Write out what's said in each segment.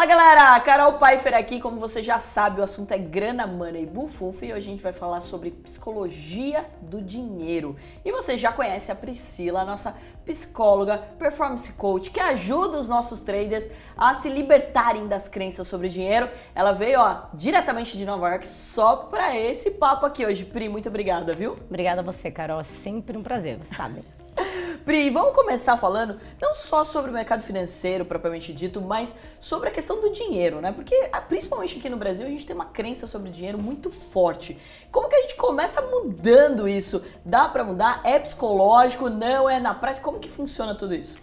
Fala galera, Carol Pfeiffer aqui, como você já sabe, o assunto é grana, money bufunfa e hoje a gente vai falar sobre psicologia do dinheiro. E você já conhece a Priscila, nossa psicóloga, performance coach, que ajuda os nossos traders a se libertarem das crenças sobre dinheiro. Ela veio, ó, diretamente de Nova York só pra esse papo aqui hoje. Pri, muito obrigada, viu? Obrigada a você, Carol, sempre um prazer, você sabe. Pri, vamos começar falando não só sobre o mercado financeiro propriamente dito, mas sobre a questão do dinheiro, né? Porque ah, principalmente aqui no Brasil a gente tem uma crença sobre dinheiro muito forte. Como que a gente começa mudando isso? Dá para mudar? É psicológico? Não é na prática? Como que funciona tudo isso?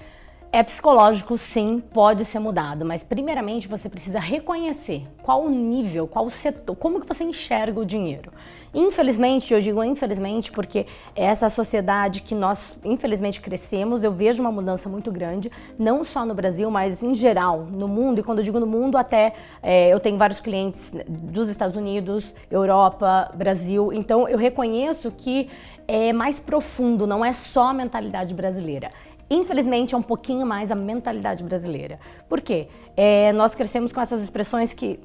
É psicológico, sim, pode ser mudado, mas primeiramente você precisa reconhecer qual o nível, qual o setor, como que você enxerga o dinheiro. Infelizmente, eu digo infelizmente porque é essa sociedade que nós infelizmente crescemos, eu vejo uma mudança muito grande, não só no Brasil, mas em geral, no mundo, e quando eu digo no mundo, até é, eu tenho vários clientes dos Estados Unidos, Europa, Brasil, então eu reconheço que é mais profundo, não é só a mentalidade brasileira. Infelizmente, é um pouquinho mais a mentalidade brasileira. Por quê? É, nós crescemos com essas expressões que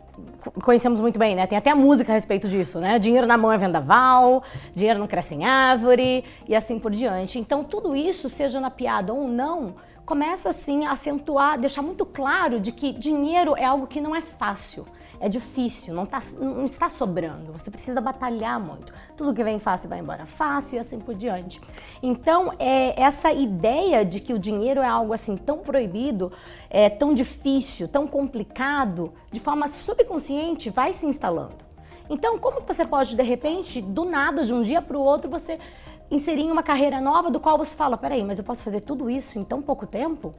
conhecemos muito bem, né? Tem até a música a respeito disso, né? Dinheiro na mão é vendaval, dinheiro não cresce em árvore e assim por diante. Então, tudo isso, seja na piada ou não, começa assim a acentuar, deixar muito claro de que dinheiro é algo que não é fácil é difícil, não, tá, não está sobrando, você precisa batalhar muito. Tudo que vem fácil vai embora fácil e assim por diante. Então, é, essa ideia de que o dinheiro é algo assim tão proibido, é, tão difícil, tão complicado, de forma subconsciente vai se instalando. Então, como que você pode, de repente, do nada, de um dia para o outro, você inserir uma carreira nova do qual você fala, peraí, mas eu posso fazer tudo isso em tão pouco tempo?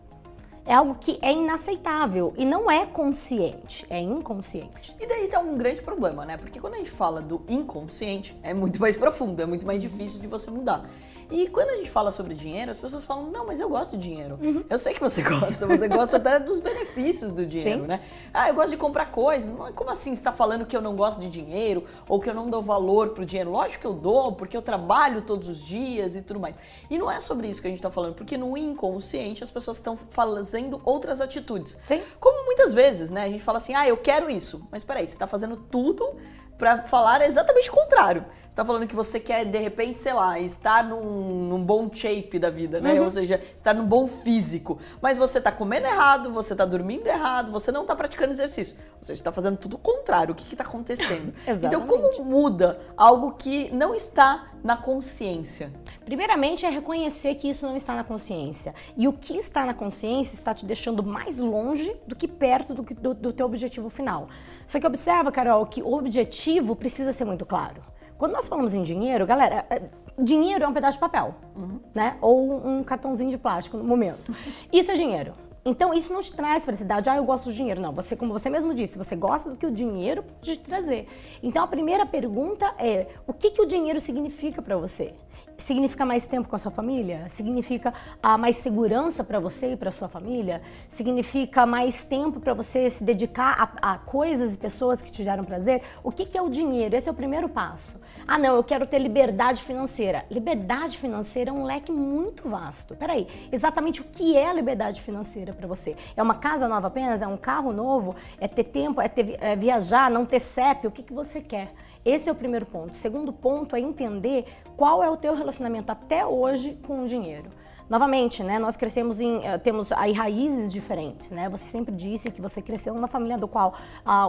É algo que é inaceitável e não é consciente, é inconsciente. E daí tá um grande problema, né? Porque quando a gente fala do inconsciente, é muito mais profundo, é muito mais difícil de você mudar. E quando a gente fala sobre dinheiro, as pessoas falam: não, mas eu gosto de dinheiro. Uhum. Eu sei que você gosta, você gosta até dos benefícios do dinheiro, Sim. né? Ah, eu gosto de comprar coisas. Como assim você está falando que eu não gosto de dinheiro ou que eu não dou valor pro dinheiro? Lógico que eu dou, porque eu trabalho todos os dias e tudo mais. E não é sobre isso que a gente está falando, porque no inconsciente as pessoas estão fazendo outras atitudes. Sim. Como muitas vezes, né? A gente fala assim: ah, eu quero isso. Mas peraí, você está fazendo tudo para falar exatamente o contrário. Você tá falando que você quer, de repente, sei lá, estar num, num bom shape da vida, né? Uhum. Ou seja, estar num bom físico. Mas você tá comendo errado, você tá dormindo errado, você não tá praticando exercício. Ou seja, você tá fazendo tudo o contrário. O que que tá acontecendo? então, como muda algo que não está na consciência? Primeiramente é reconhecer que isso não está na consciência. E o que está na consciência está te deixando mais longe do que perto do, do, do teu objetivo final. Só que observa, Carol, que o objetivo precisa ser muito claro. Quando nós falamos em dinheiro, galera, é, dinheiro é um pedaço de papel, uhum. né? Ou um cartãozinho de plástico no momento. Isso é dinheiro. Então, isso não te traz felicidade. Ah, eu gosto do dinheiro. Não, você, como você mesmo disse, você gosta do que o dinheiro pode te trazer. Então, a primeira pergunta é: o que, que o dinheiro significa para você? Significa mais tempo com a sua família? Significa ah, mais segurança para você e para sua família? Significa mais tempo para você se dedicar a, a, coisas e pessoas que te geram prazer? O que, que é o dinheiro? Esse é o primeiro passo. Ah, não, eu quero ter liberdade financeira. Liberdade financeira é um leque muito vasto. Peraí, exatamente o que é a liberdade financeira para você? É uma casa nova apenas? É um carro novo? É ter tempo? É, ter, é viajar? Não ter CEP? O que, que você quer? Esse é o primeiro ponto. segundo ponto é entender qual é o teu relacionamento até hoje com o dinheiro. Novamente, né, nós crescemos em, uh, temos aí raízes diferentes, né? Você sempre disse que você cresceu numa família do qual a,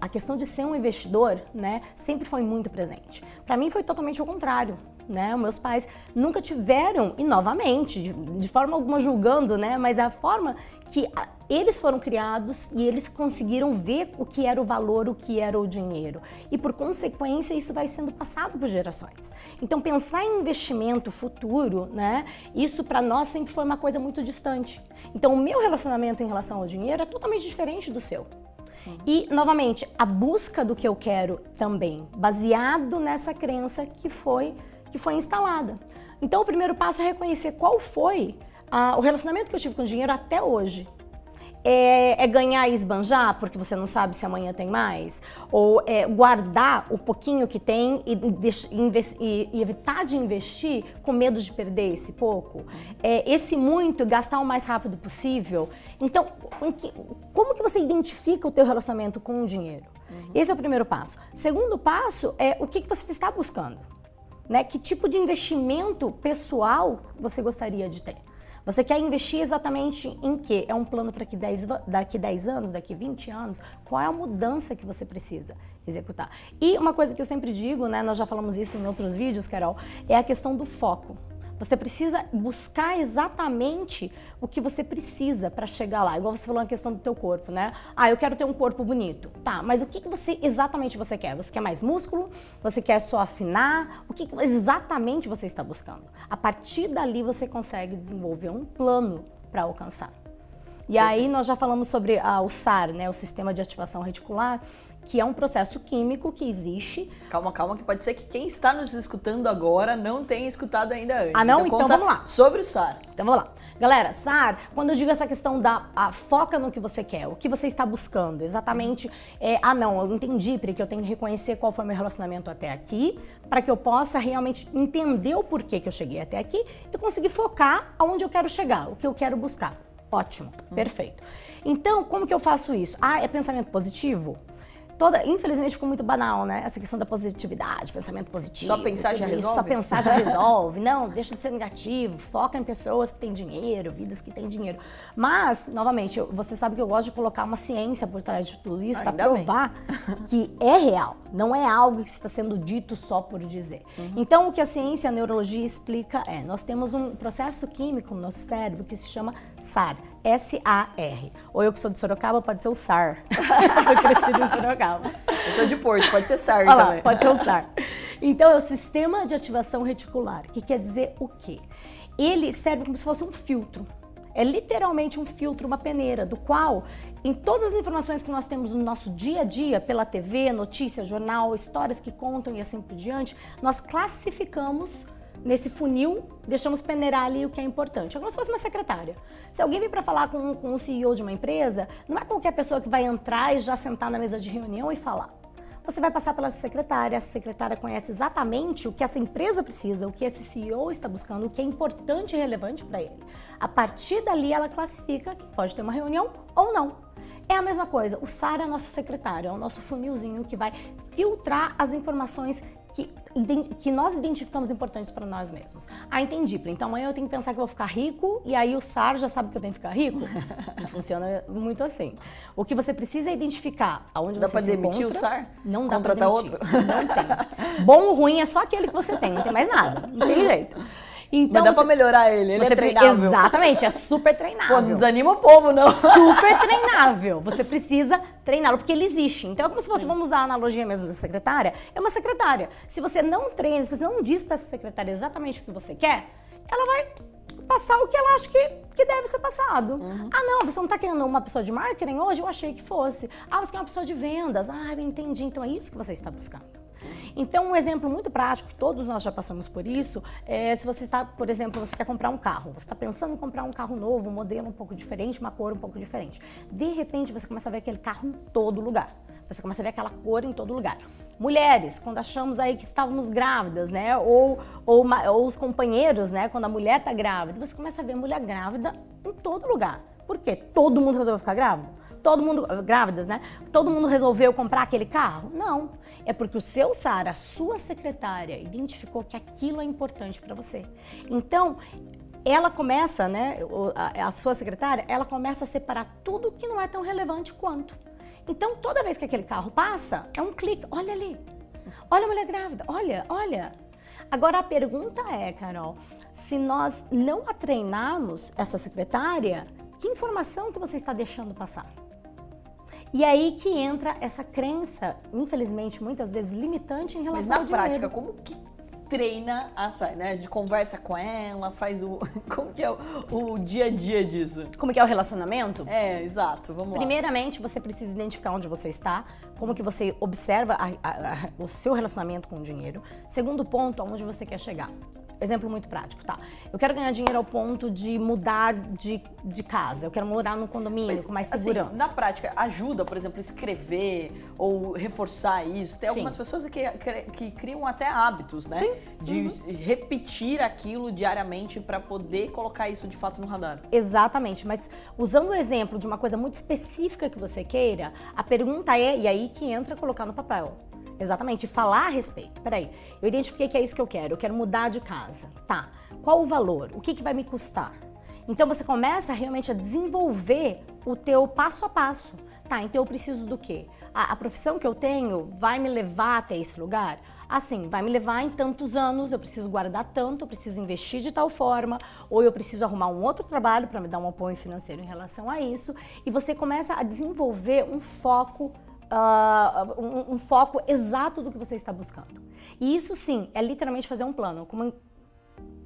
a, questão de ser um investidor, né, sempre foi muito presente. Para mim foi totalmente o contrário né? Meus pais nunca tiveram, e novamente, de, de forma alguma julgando, né? Mas a forma que a, eles foram criados e eles conseguiram ver o que era o valor, o que era o dinheiro. E por consequência, isso vai sendo passado por gerações. Então, pensar em investimento futuro, né? Isso para nós sempre foi uma coisa muito distante. Então, o meu relacionamento em relação ao dinheiro é totalmente diferente do seu. E, novamente, a busca do que eu quero também, baseado nessa crença que foi que foi instalada. Então, o primeiro passo é reconhecer qual foi ah, o relacionamento que eu tive com o dinheiro até hoje. É, é, ganhar e esbanjar porque você não sabe se amanhã tem mais? Ou é guardar o pouquinho que tem e, e, e, evitar de investir com medo de perder esse pouco? É, esse muito, gastar o mais rápido possível? Então, como que você identifica o teu relacionamento com o dinheiro? Uhum. Esse é o primeiro passo. Segundo passo é o que, que você está buscando. Né? Que tipo de investimento pessoal você gostaria de ter? Você quer investir exatamente em quê? É um plano para daqui 10 anos, daqui 20 anos? Qual é a mudança que você precisa executar? E uma coisa que eu sempre digo, né, nós já falamos isso em outros vídeos, Carol, é a questão do foco. Você precisa buscar exatamente o que você precisa para chegar lá. Igual você falou na questão do teu corpo, né? Ah, eu quero ter um corpo bonito. Tá, mas o que, que você exatamente você quer? Você quer mais músculo? Você quer só afinar? O que, que exatamente você está buscando? A partir dali você consegue desenvolver um plano para alcançar. E aí nós já falamos sobre ah, o SAR, né, o Sistema de Ativação Reticular, que é um processo químico que existe. Calma, calma, que pode ser que quem está nos escutando agora não tenha escutado ainda antes. Ah, não? Então, então vamos lá. Sobre o SAR. Então vamos lá. Galera, SAR, quando eu digo essa questão da foca no que você quer, o que você está buscando, exatamente, é, ah não, eu entendi, porque eu tenho que reconhecer qual foi o meu relacionamento até aqui, para que eu possa realmente entender o porquê que eu cheguei até aqui e conseguir focar aonde eu quero chegar, o que eu quero buscar. Ótimo, hum. perfeito. Então, como que eu faço isso? Ah, é pensamento positivo? Toda, infelizmente ficou muito banal, né? Essa questão da positividade, pensamento positivo. Só pensar já resolve? Só pensar já resolve. Não, deixa de ser negativo, foca em pessoas que têm dinheiro, vidas que têm dinheiro. Mas, novamente, você sabe que eu gosto de colocar uma ciência por trás de tudo isso para provar bem. que é real, não é algo que está sendo dito só por dizer. Uhum. Então, o que a ciência, a neurologia explica é, nós temos um processo químico no nosso cérebro que se chama SAR, S-A-R. Ou eu que sou de Sorocaba, pode ser o SAR. eu cresci em Sorocaba. Eu sou de Porto, pode ser SAR Olha também. Lá, pode ser o SAR. Então, é o Sistema de Ativação Reticular, que quer dizer o quê? Ele serve como se fosse um filtro. É literalmente um filtro, uma peneira, do qual, em todas as informações que nós temos no nosso dia a dia, pela TV, notícia, jornal, histórias que contam e assim por diante, nós classificamos nesse funil, deixamos peneirar ali o que é importante. É como se fosse uma secretária. Se alguém vem para falar com, com o CEO de uma empresa, não é qualquer pessoa que vai entrar e já sentar na mesa de reunião e falar. Você vai passar pela secretária, essa secretária conhece exatamente o que essa empresa precisa, o que esse CEO está buscando, o que é importante e relevante para ele. A partir dali, ela classifica que pode ter uma reunião ou não. É a mesma coisa, o SAR é a nossa secretária, é o nosso funilzinho que vai filtrar as informações que, que nós identificamos importantes para nós mesmos. Ah, entendi. Então amanhã eu tenho que pensar que eu vou ficar rico e aí o SAR já sabe que eu tenho que ficar rico? Não funciona muito assim. O que você precisa é identificar aonde dá você se Dá para demitir o SAR? Não dá Contratar outro? Não tem. Bom ou ruim é só aquele que você tem, não tem mais nada. Não tem jeito. Então, Mas dá você, pra melhorar ele, ele é treinável. Exatamente, é super treinável. Pô, não desanima o povo, não. Super treinável. Você precisa treiná-lo, porque ele existe. Então é como se fosse, Sim. vamos usar a analogia mesmo da secretária, é uma secretária. Se você não treina, se você não diz pra essa secretária exatamente o que você quer, ela vai passar o que ela acha que, que deve ser passado. Uhum. Ah, não, você não está querendo uma pessoa de marketing hoje? Eu achei que fosse. Ah, você quer uma pessoa de vendas? Ah, eu entendi. Então é isso que você está buscando. Então, um exemplo muito prático, todos nós já passamos por isso, é se você está, por exemplo, você quer comprar um carro, você está pensando em comprar um carro novo, um modelo um pouco diferente, uma cor um pouco diferente. De repente, você começa a ver aquele carro em todo lugar. Você começa a ver aquela cor em todo lugar. Mulheres, quando achamos aí que estávamos grávidas, né? Ou, ou, ou os companheiros, né? Quando a mulher está grávida, você começa a ver mulher grávida em todo lugar. Por quê? Todo mundo resolveu ficar grávida? Todo mundo, grávidas, né? Todo mundo resolveu comprar aquele carro? Não. É porque o seu SAR, a sua secretária, identificou que aquilo é importante para você. Então, ela começa, né, a sua secretária, ela começa a separar tudo que não é tão relevante quanto. Então, toda vez que aquele carro passa, é um clique, olha ali. Olha a mulher grávida, olha, olha. Agora a pergunta é, Carol, se nós não a treinarmos, essa secretária, que informação que você está deixando passar? E aí que entra essa crença, infelizmente, muitas vezes limitante em relação Mas na ao prática, dinheiro. como que treina a Sai, né? A gente conversa com ela, faz o. Como que é o, o, dia a dia disso? Como que é o relacionamento? É, exato. Vamos lá. Primeiramente, você precisa identificar onde você está, como que você observa a, a, a, o seu relacionamento com o dinheiro. Segundo ponto, aonde você quer chegar. Exemplo muito prático, tá? Eu quero ganhar dinheiro ao ponto de mudar de, de casa. Eu quero morar num condomínio Mas, com mais assim, segurança. Assim, na prática, ajuda, por exemplo, escrever ou reforçar isso. Tem Sim. algumas pessoas que, que, criam até hábitos, né? Sim. De uhum. repetir aquilo diariamente para poder colocar isso de fato no radar. Exatamente. Mas usando o exemplo de uma coisa muito específica que você queira, a pergunta é, e aí que entra colocar no papel. Exatamente, falar a respeito. Peraí, eu identifiquei que é isso que eu quero, eu quero mudar de casa. Tá, qual o valor? O que, que vai me custar? Então você começa realmente a desenvolver o teu passo a passo. Tá, então eu preciso do quê? A, a profissão que eu tenho vai me levar até esse lugar? Assim, vai me levar em tantos anos, eu preciso guardar tanto, eu preciso investir de tal forma, ou eu preciso arrumar um outro trabalho para me dar um apoio financeiro em relação a isso. E você começa a desenvolver um foco uh, um, um, foco exato do que você está buscando. E isso sim é literalmente fazer um plano, como em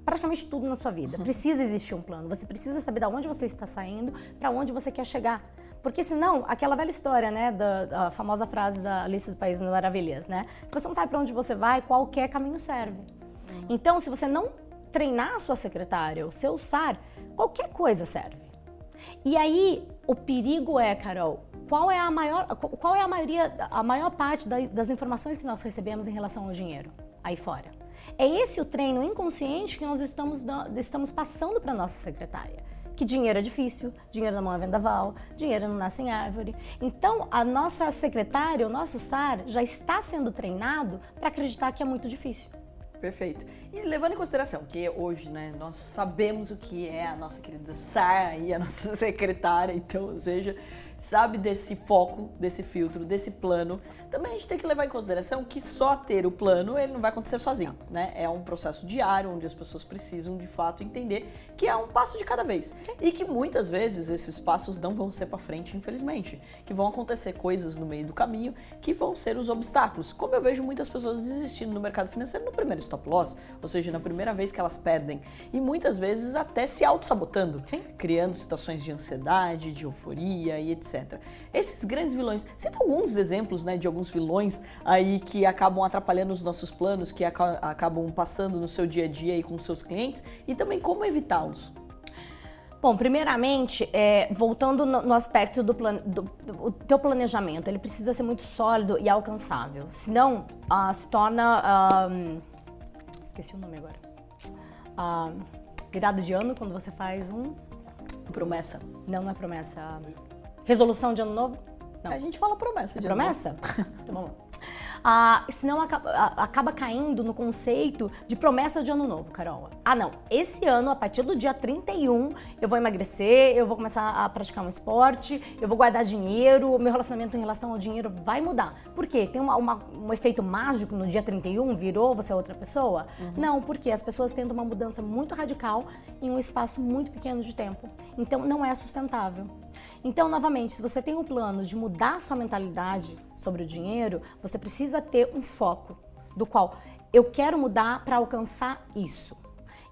praticamente tudo na sua vida. Precisa existir um plano. Você precisa saber de onde você está saindo, para onde você quer chegar. Porque senão, aquela velha história, né, da, da famosa frase da Alice do País Maravilhas, né? Se você não sabe para onde você vai, qualquer caminho serve. Uhum. Então, se você não treinar a sua secretária, o seu SAR, qualquer coisa serve. E aí, o perigo é, Carol, qual é a maior, qual é a maioria, a maior parte das informações que nós recebemos em relação ao dinheiro aí fora? É esse o treino inconsciente que nós estamos, estamos passando para nossa secretária. Que dinheiro é difícil, dinheiro não é vendaval, dinheiro não nasce em árvore. Então, a nossa secretária, o nosso SAR, já está sendo treinado para acreditar que é muito difícil. Perfeito. E levando em consideração que hoje, né, nós sabemos o que é a nossa querida SAR e a nossa secretária, então, ou seja, sabe desse foco, desse filtro, desse plano, também a gente tem que levar em consideração que só ter o plano ele não vai acontecer sozinho, né? É um processo diário onde as pessoas precisam de fato entender que é um passo de cada vez. E que muitas vezes esses passos não vão ser para frente, infelizmente, que vão acontecer coisas no meio do caminho que vão ser os obstáculos. Como eu vejo muitas pessoas desistindo no mercado financeiro no primeiro stop loss, ou seja, na primeira vez que elas perdem. E muitas vezes até se auto-sabotando, criando situações de ansiedade, de euforia e etc etc. Esses grandes vilões, cita alguns exemplos né, de alguns vilões aí que acabam atrapalhando os nossos planos, que acabam passando no seu dia a dia aí com seus clientes e também como evitá-los. Bom, primeiramente, é, voltando no, no aspecto do, plan, do, do, teu planejamento, ele precisa ser muito sólido e alcançável. Senão, uh, se torna. Uh, esqueci o nome agora. Uh, virada de ano, quando você faz um. Promessa. Não, não é promessa. Resolução de ano novo? Não. A gente fala promessa de é promessa? então vamos lá. Ah, senão acaba, acaba caindo no conceito de promessa de ano novo, Carol. Ah, não. Esse ano, a partir do dia 31, eu vou emagrecer, eu vou começar a praticar um esporte, eu vou guardar dinheiro, o meu relacionamento em relação ao dinheiro vai mudar. Por quê? Tem uma, uma, um efeito mágico no dia 31, virou você é outra pessoa? Uhum. Não, porque as pessoas tentam uma mudança muito radical em um espaço muito pequeno de tempo. Então, não é sustentável. Então, novamente, se você tem um plano de mudar sua mentalidade sobre o dinheiro, você precisa ter um foco do qual eu quero mudar para alcançar isso.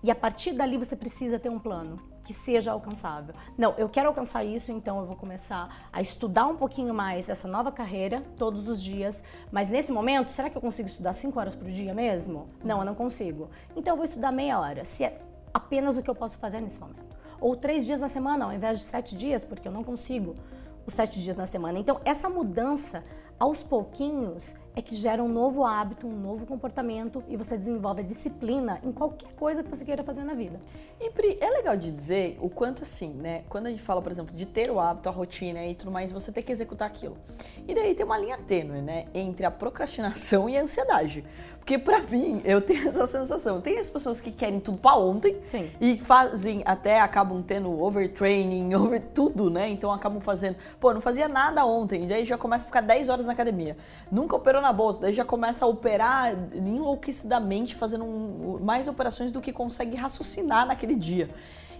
E a partir dali você precisa ter um plano que seja alcançável. Não, eu quero alcançar isso, então eu vou começar a estudar um pouquinho mais essa nova carreira todos os dias. Mas nesse momento, será que eu consigo estudar 5 horas por dia mesmo? Não, eu não consigo. Então eu vou estudar meia hora, se é apenas o que eu posso fazer nesse momento ou três dias na semana, ao invés de sete dias, porque eu não consigo os sete dias na semana. Então, essa mudança, aos pouquinhos, é que gera um novo hábito, um novo comportamento e você desenvolve a disciplina em qualquer coisa que você queira fazer na vida. E Pri, é legal de dizer o quanto assim, né? Quando a gente fala, por exemplo, de ter o hábito, a rotina e tudo mais, você tem que executar aquilo. E daí tem uma linha tênue, né? Entre a procrastinação e a ansiedade. Porque pra mim, eu tenho essa sensação. Tem as pessoas que querem tudo pra ontem Sim. e fazem, até acabam tendo overtraining, over tudo, né? Então acabam fazendo, pô, não fazia nada ontem, daí já começa a ficar 10 horas na academia. Nunca operou na bolsa, daí já começa a operar enlouquecidamente, fazendo um, mais operações do que consegue raciocinar naquele dia.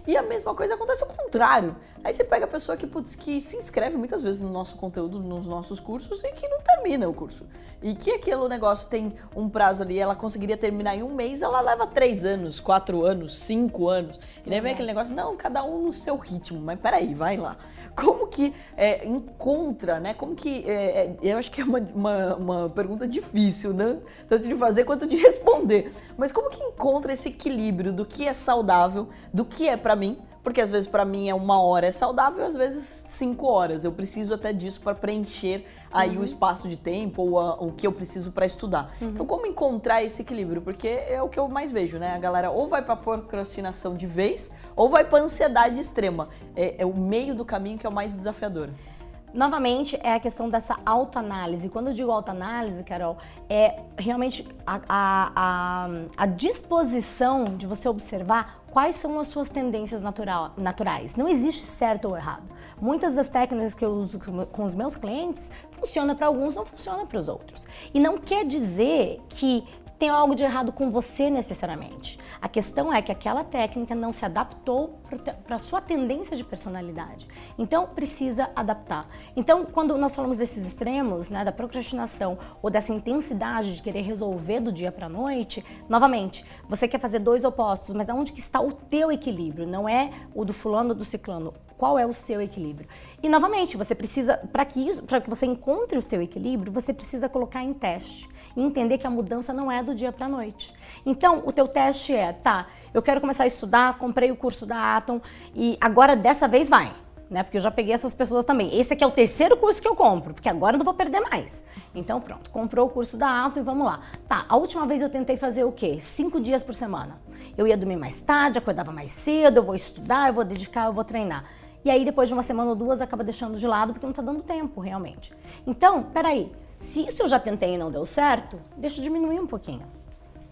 E a mesma coisa acontece ao contrário. Aí você pega a pessoa que, putz, que se inscreve muitas vezes no nosso conteúdo, nos nossos cursos e que não termina o curso. E que aquele negócio tem um prazo ali, ela conseguiria terminar em um mês, ela leva três anos, quatro anos, cinco anos. E daí vem aquele negócio, não, cada um no seu ritmo. Mas peraí, vai lá como que é, encontra, né? Como que. É, é, eu acho que é uma, uma, uma, pergunta difícil, né? Tanto de fazer quanto de responder. Mas como que encontra esse equilíbrio do que é saudável, do que é para mim? Porque às vezes para mim é uma hora é saudável, às vezes cinco horas. Eu preciso até disso para preencher aí uhum. o espaço de tempo ou a, o que eu preciso para estudar. Uhum. Então como encontrar esse equilíbrio? Porque é o que eu mais vejo, né? A galera ou vai para procrastinação de vez ou vai para ansiedade extrema. É, é o meio do caminho que é o mais desafiador. Novamente, é a questão dessa autoanálise. Quando eu digo autoanálise, Carol, é realmente a, a, a, a, disposição de você observar quais são as suas tendências natural, naturais. Não existe certo ou errado. Muitas das técnicas que eu uso com os meus clientes funcionam para alguns, não funcionam para os outros. E não quer dizer que tem algo de errado com você necessariamente. A questão é que aquela técnica não se adaptou para a sua tendência de personalidade. Então, precisa adaptar. Então, quando nós falamos desses extremos, né, da procrastinação ou dessa intensidade de querer resolver do dia para a noite, novamente, você quer fazer dois opostos, mas aonde que está o teu equilíbrio? Não é o do fulano ou do ciclano. Qual é o seu equilíbrio? E novamente, você precisa, para que, isso, que você encontre o seu equilíbrio, você precisa colocar em teste e entender que a mudança não é do dia para a noite. Então, o teu teste é, tá, eu quero começar a estudar, comprei o curso da Atom e agora dessa vez vai. Né? Porque eu já peguei essas pessoas também. Esse aqui é o terceiro curso que eu compro, porque agora eu não vou perder mais. Então, pronto, comprou o curso da Atom e vamos lá. Tá, a última vez eu tentei fazer o quê? Cinco dias por semana. Eu ia dormir mais tarde, acordava mais cedo, eu vou estudar, eu vou dedicar, eu vou treinar. E aí, depois de uma semana ou duas, acaba deixando de lado porque não tá dando tempo, realmente. Então, peraí, se isso eu já tentei e não deu certo, deixa eu diminuir um pouquinho.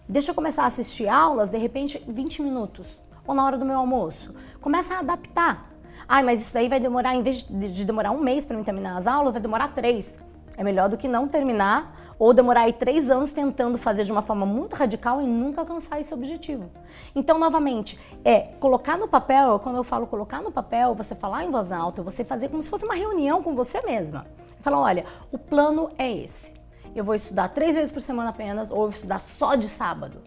Deixa eu começar a assistir aulas, de repente, 20 minutos. Ou na hora do meu almoço. Começa a adaptar. Ai, mas isso daí vai demorar, em vez de demorar um mês para mim terminar as aulas, vai demorar três. É melhor do que não terminar ou demorar aí três anos tentando fazer de uma forma muito radical e nunca alcançar esse objetivo. Então, novamente, é colocar no papel, quando eu falo colocar no papel, você falar em voz alta, você fazer como se fosse uma reunião com você mesma. Falar, olha, o plano é esse. Eu vou estudar três vezes por semana apenas, ou eu vou estudar só de sábado.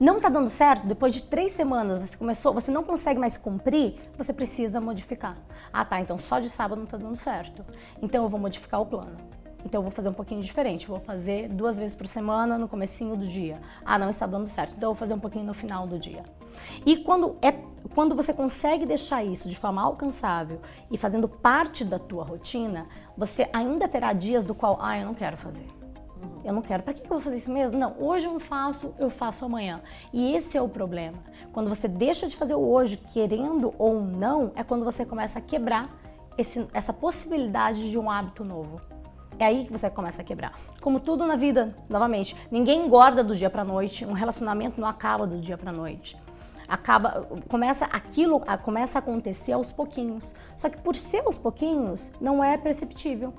Não está dando certo, depois de três semanas você começou, você não consegue mais cumprir, você precisa modificar. Ah tá, então só de sábado não está dando certo. Então eu vou modificar o plano. Então eu vou fazer um pouquinho diferente, vou fazer duas vezes por semana no comecinho do dia. Ah, não está dando certo, então eu vou fazer um pouquinho no final do dia. E quando é quando você consegue deixar isso de forma alcançável e fazendo parte da tua rotina, você ainda terá dias do qual, ah, eu não quero fazer. Eu não quero. Para que eu vou fazer isso mesmo? Não, hoje eu não faço, eu faço amanhã. E esse é o problema. Quando você deixa de fazer o hoje, querendo ou não, é quando você começa a quebrar esse, essa possibilidade de um hábito novo. É aí que você começa a quebrar. Como tudo na vida, novamente, ninguém engorda do dia para noite, um relacionamento não acaba do dia para noite. Acaba, começa aquilo, começa a acontecer aos pouquinhos. Só que por ser aos pouquinhos, não é perceptível.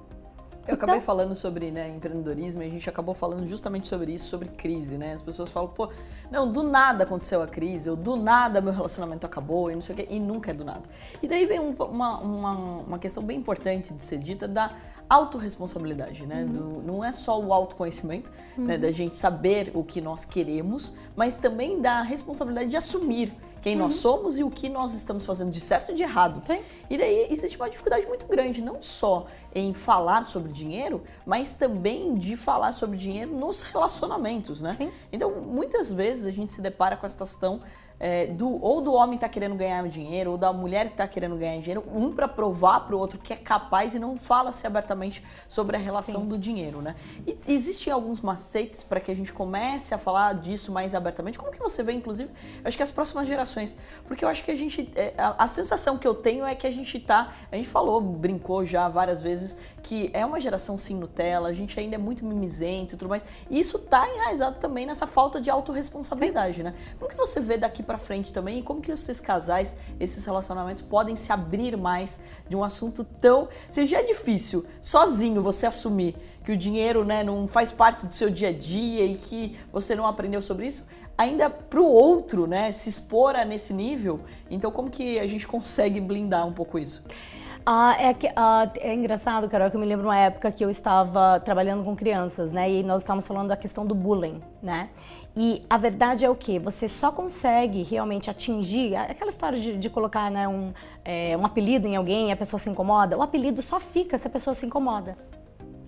Eu então... acabei falando sobre né, empreendedorismo e a gente acabou falando justamente sobre isso, sobre crise, né? As pessoas falam, pô, não, do nada aconteceu a crise, ou do nada meu relacionamento acabou, e não sei o quê, e nunca é do nada. E daí vem um, uma, uma, uma questão bem importante de ser dita da autorresponsabilidade, né? Uhum. Do, não é só o autoconhecimento, né, uhum. né, da gente saber o que nós queremos, mas também da responsabilidade de assumir quem uhum. nós somos e o que nós estamos fazendo de certo e de errado. Sim. E daí existe uma dificuldade muito grande, não só em falar sobre dinheiro, mas também de falar sobre dinheiro nos relacionamentos, né? Sim. Então, muitas vezes a gente se depara com essa questão é, do, ou do homem tá querendo ganhar dinheiro, ou da mulher que tá querendo ganhar dinheiro, um para provar para o outro que é capaz e não fala-se abertamente sobre a relação Sim. do dinheiro, né? E existem alguns macetes para que a gente comece a falar disso mais abertamente. Como que você vê, inclusive, eu acho que as próximas gerações, porque eu acho que a gente, é, a, a sensação que eu tenho é que a gente tá, a gente falou, brincou já várias vezes que é uma geração sim Nutella, a gente ainda é muito mimizento e tudo mais. E isso tá enraizado também nessa falta de autorresponsabilidade, né? Como que você vê daqui para frente também e como que esses casais, esses relacionamentos podem se abrir mais de um assunto tão, se já é difícil sozinho você assumir que o dinheiro, né, não faz parte do seu dia a dia e que você não aprendeu sobre isso, ainda pro outro, né, se expor a nesse nível. Então, como que a gente consegue blindar um pouco isso? Ah, é, que, ah, é engraçado, Carol, que eu me lembro uma época que eu estava trabalhando com crianças, né? E nós estávamos falando da questão do bullying, né? E a verdade é o que? Você só consegue realmente atingir aquela história de, de colocar né, um, é, um apelido em alguém e a pessoa se incomoda. O apelido só fica se a pessoa se incomoda.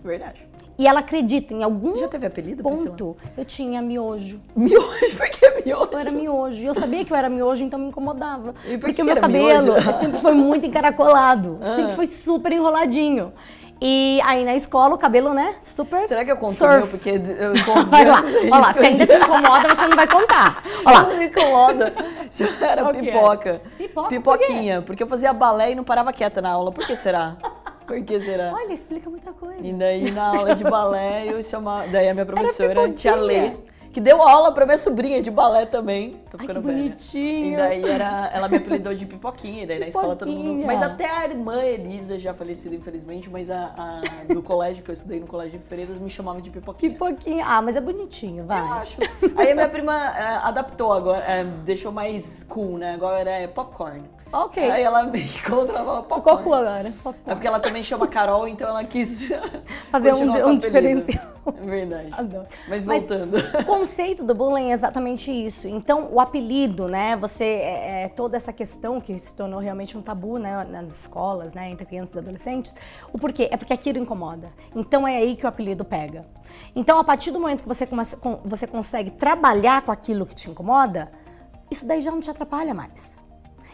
Verdade. E ela acredita em algum Já teve apelido, ponto. Priscila? Eu tinha miojo. Miojo? Por que miojo? Eu era miojo. E eu sabia que eu era miojo, então me incomodava. E por porque que o meu cabelo miojo? sempre foi muito encaracolado. Ah. Sempre foi super enroladinho. E aí na escola o cabelo, né? Super. Será que eu conto surf. meu? Porque eu conto Vai lá, olha lá, se ainda te incomoda, você não vai contar. Olha lá, Não me incomoda. Isso era que é? pipoca. Pipoca, por Pipoquinha. Porque eu fazia balé e não parava quieta na aula. Por que será? Por que será? olha, explica muita coisa. E daí na aula de balé eu chamava. Daí a minha professora, tia Lê, que deu aula pra minha sobrinha de balé também. Tô Ai, ficando que velha. bonitinho. E daí era, ela me apelidou de pipoquinha, e daí na escola todo mundo. Mas até a irmã Elisa, já falecida infelizmente, mas a, a do colégio que eu estudei no colégio de freiras me chamava de pipoquinha. Pipoquinha. Ah, mas é bonitinho, vai. Eu acho. Aí a minha prima é, adaptou agora, é, deixou mais cool, né? Agora é popcorn. Ok. Aí ela me encontra, ela fala Ficou popcorn. cool agora. É porque ela também chama Carol, então ela quis Fazer um- um diferencial. É verdade. Adoro. Mas Mas voltando. O conceito do bullying é exatamente isso. Então, o apelido, né? Você é, é toda essa questão que se tornou realmente um tabu, né, nas escolas, né, entre crianças e adolescentes. O porquê? É porque aquilo incomoda. Então é aí que o apelido pega. Então, a partir do momento que você, começa, com- você consegue trabalhar com aquilo que te incomoda, isso daí já não te atrapalha mais.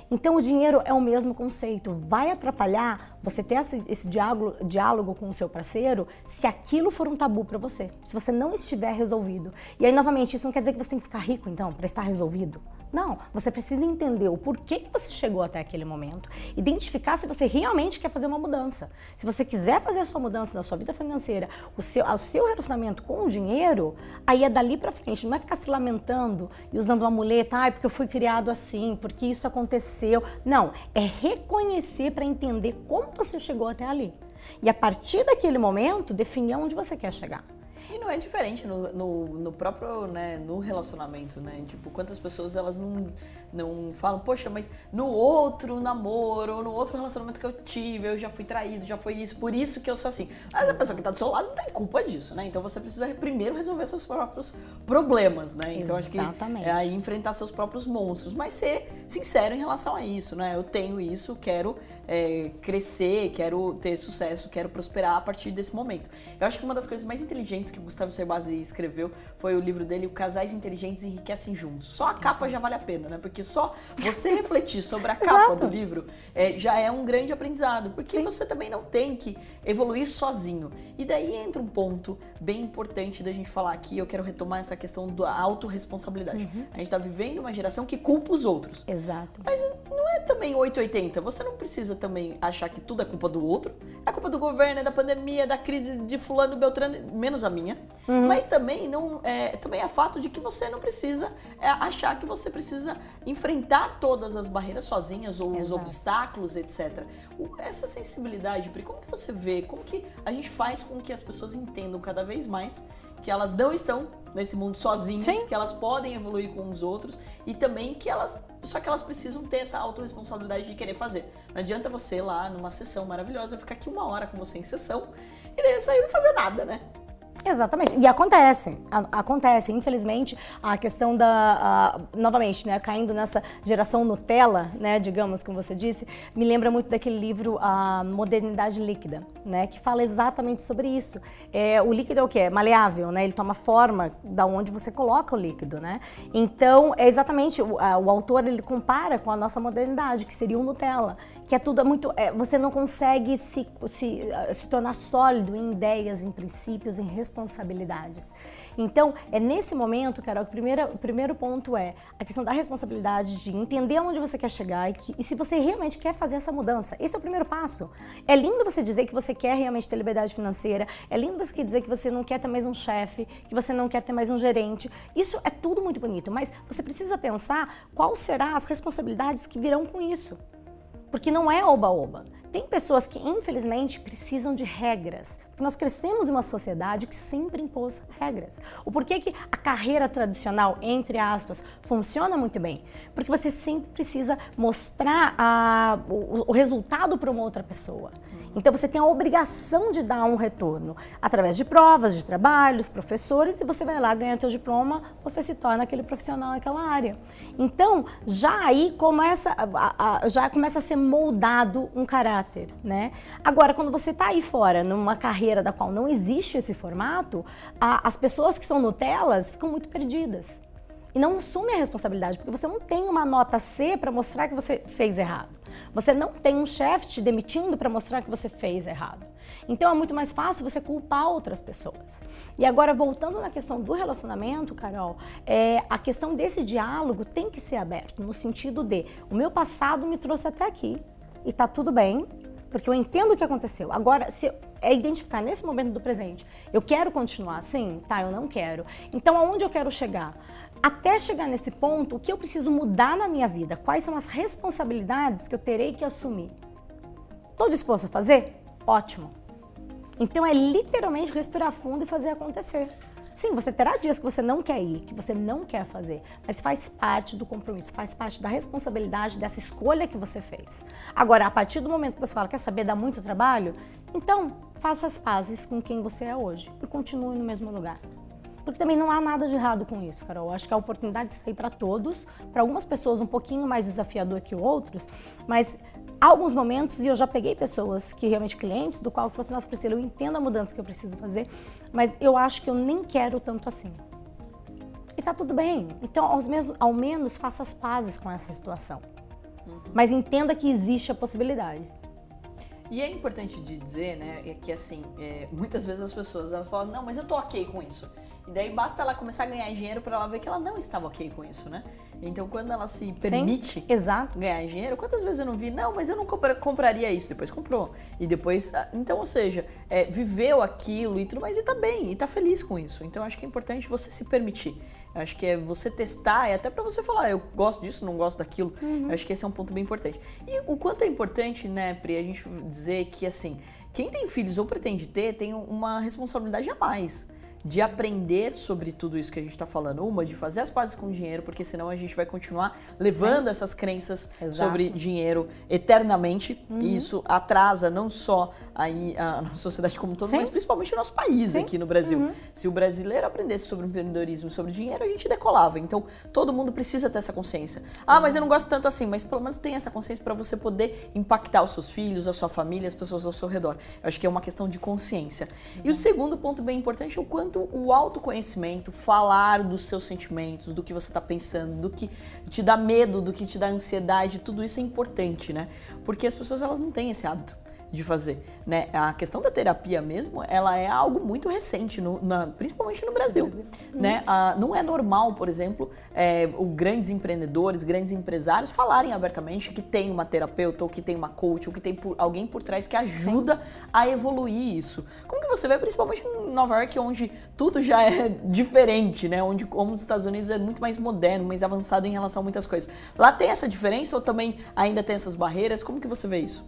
Então, o dinheiro é o mesmo conceito. Vai atrapalhar você ter esse, esse diálogo, diálogo com o seu parceiro se aquilo for um tabu para você, se você não estiver resolvido. E aí, novamente, isso não quer dizer que você tem que ficar rico, então, para estar resolvido. Não, você precisa entender o porquê que você chegou até aquele momento, identificar se você realmente quer fazer uma mudança. Se você quiser fazer a sua mudança na sua vida financeira, o seu, o seu relacionamento com o dinheiro, aí é dali para frente, não é ficar se lamentando e usando uma muleta, ai, porque eu fui criado assim, porque isso aconteceu. Não, é reconhecer para entender como você chegou até ali. E a partir daquele momento, definir aonde você quer chegar. E não é diferente no, no, no próprio, né, no relacionamento, né? Tipo, quantas pessoas elas não, não falam, poxa, mas no outro namoro, ou no outro relacionamento que eu tive, eu já fui traído, já foi isso, por isso que eu sou assim. Mas a pessoa que tá do seu lado não tem culpa disso, né? Então você precisa primeiro resolver seus próprios problemas, né? Então acho que Exatamente. é aí enfrentar seus próprios monstros, mas ser sincero em relação a isso, né? Eu tenho isso, quero é, crescer, quero ter sucesso, quero prosperar a partir desse momento. Eu acho que uma das coisas mais inteligentes que o Gustavo Cerbasi escreveu foi o livro dele, O Casais Inteligentes Enriquecem Juntos. Só a capa já vale a pena, né? Porque só você refletir sobre a capa Exato. do livro é, já é um grande aprendizado, porque Sim. você também não tem que evoluir sozinho. E daí entra um ponto bem importante da gente falar aqui, eu quero retomar essa questão da autorresponsabilidade. Uhum. A gente tá vivendo uma geração que culpa os outros. Exato. Mas não é também 880. Você não precisa também achar que tudo é culpa do outro. É culpa do governo, é da pandemia, é da crise de fulano, beltrano, menos a minha. Mas também não é, também é fato de que você não precisa é, achar que você precisa enfrentar todas as barreiras sozinhas ou os Exato. obstáculos, etc. O- essa sensibilidade, Pri, como que você vê? Como que a gente faz com que as pessoas entendam cada vez mais que elas não estão nesse mundo sozinhas, Sim. que elas podem evoluir com os outros e também que elas só que elas precisam ter essa autorresponsabilidade de querer fazer. Não adianta você lá numa sessão maravilhosa ficar aqui uma hora com você em sessão e daí sair não fazer nada, né? Exatamente. E acontece, a- acontece. Infelizmente, a questão da, a- novamente, né, caindo nessa geração Nutella, né, digamos, como você disse, me lembra muito daquele livro A Modernidade Líquida, né, que fala exatamente sobre isso. É, o líquido é o quê? É maleável, né? Ele toma forma da onde você coloca o líquido, né? Então, é exatamente, o, a- o autor, ele compara com a nossa modernidade, que seria o Nutella, que é tudo muito, é, você não consegue se, se, ah, se tornar sólido em ideias, em princípios, em responsabilidades. Então, é nesse momento, Carol, que o primeiro, o primeiro ponto é a questão da responsabilidade de entender onde você quer chegar e, que- e se você realmente quer fazer essa mudança. Esse é o primeiro passo. É lindo você dizer que você quer realmente ter liberdade financeira, é lindo você dizer que você não quer ter mais um chefe, que você não quer ter mais um gerente. Isso é tudo muito bonito, mas você precisa pensar qual serão as responsabilidades que virão com isso. Porque não é oba-oba. tem pessoas que, infelizmente, precisam de regras. Porque nós crescemos em uma sociedade que sempre impôs regras. O porquê que a carreira tradicional, entre aspas, funciona muito bem? Porque você sempre precisa mostrar a, o, o resultado para uma outra pessoa. Então você tem a obrigação de dar um retorno através de provas, de trabalhos, professores, e você vai lá ganhar teu diploma, você se torna aquele profissional naquela área. Então já aí começa, a, a, já começa a ser moldado um caráter, né? Agora quando você está aí fora numa carreira da qual não existe esse formato, a, as pessoas que são Nutelas ficam muito perdidas e não assume a responsabilidade, porque você não tem uma nota C para mostrar que você fez errado. Você não tem um chefe te demitindo para mostrar que você fez errado. Então é muito mais fácil você culpar outras pessoas. E agora, voltando na questão do relacionamento, Carol, é, a questão desse diálogo tem que ser aberto, no sentido de o meu passado me trouxe até aqui e tá tudo bem, porque eu entendo o que aconteceu. Agora, se é identificar nesse momento do presente, eu quero continuar assim? Tá, eu não quero. Então, aonde eu quero chegar? Até chegar nesse ponto, o que eu preciso mudar na minha vida? Quais são as responsabilidades que eu terei que assumir? Estou disposto a fazer? Ótimo. Então é literalmente respirar fundo e fazer acontecer. Sim, você terá dias que você não quer ir, que você não quer fazer, mas faz parte do compromisso, faz parte da responsabilidade dessa escolha que você fez. Agora, a partir do momento que você fala, quer saber, dá muito trabalho? Então, faça as pazes com quem você é hoje e continue no mesmo lugar. Porque também não há nada de errado com isso, Carol. Acho que a oportunidade de sair para todos, para algumas pessoas um pouquinho mais desafiador que outros, mas há alguns momentos, e eu já peguei pessoas que realmente clientes, do qual eu falei assim, nossa Priscila, eu entendo a mudança que eu preciso fazer, mas eu acho que eu nem quero tanto assim. E tá tudo bem. Então, ao menos, ao menos faça as pazes com essa situação. Uhum. Mas entenda que existe a possibilidade. E é importante de dizer, né, é que assim, é, muitas vezes as pessoas elas falam, não, mas eu tô ok com isso. E daí basta ela começar a ganhar dinheiro para ela ver que ela não estava ok com isso, né? Então, quando ela se permite Sim, ganhar dinheiro, quantas vezes eu não vi, não, mas eu não compraria isso, depois comprou. E depois, ah, então, ou seja, é, viveu aquilo e tudo mais e tá bem, e tá feliz com isso. Então, acho que é importante você se permitir. Acho que é você testar, e até para você falar, eu gosto disso, não gosto daquilo. Uhum. Acho que esse é um ponto bem importante. E o quanto é importante, né, Pri, a gente dizer que, assim, quem tem filhos ou pretende ter, tem uma responsabilidade a mais de aprender sobre tudo isso que a gente está falando. Uma, de fazer as pazes com o dinheiro, porque senão a gente vai continuar levando essas crenças Exato. sobre dinheiro eternamente. Uhum. E isso atrasa não só aí a nossa sociedade como todo, Sim. mas principalmente o nosso país Sim. aqui no Brasil. Uhum. Se o brasileiro aprendesse sobre empreendedorismo, sobre dinheiro, a gente decolava. Então, todo mundo precisa ter essa consciência. Ah, mas eu não gosto tanto assim, mas pelo menos tem essa consciência para você poder impactar os seus filhos, a sua família, as pessoas ao seu redor. Eu acho que é uma questão de consciência. E o segundo ponto bem importante é o quanto o autoconhecimento, falar dos seus sentimentos, do que você está pensando, do que te dá medo, do que te dá ansiedade, tudo isso é importante, né? Porque as pessoas elas não têm esse hábito de fazer, né? A questão da terapia mesmo, ela é algo muito recente, no, na, principalmente no Brasil, uhum. né? Ah, não é normal, por exemplo, é, o grandes empreendedores, grandes empresários falarem abertamente que tem uma terapeuta ou que tem uma coach ou que tem por, alguém por trás que ajuda Sim. a evoluir isso. Como que você vê, principalmente em Nova York, onde tudo já é diferente, né? Onde, como os Estados Unidos é muito mais moderno, mais avançado em relação a muitas coisas. Lá tem essa diferença ou também ainda tem essas barreiras? Como que você vê isso?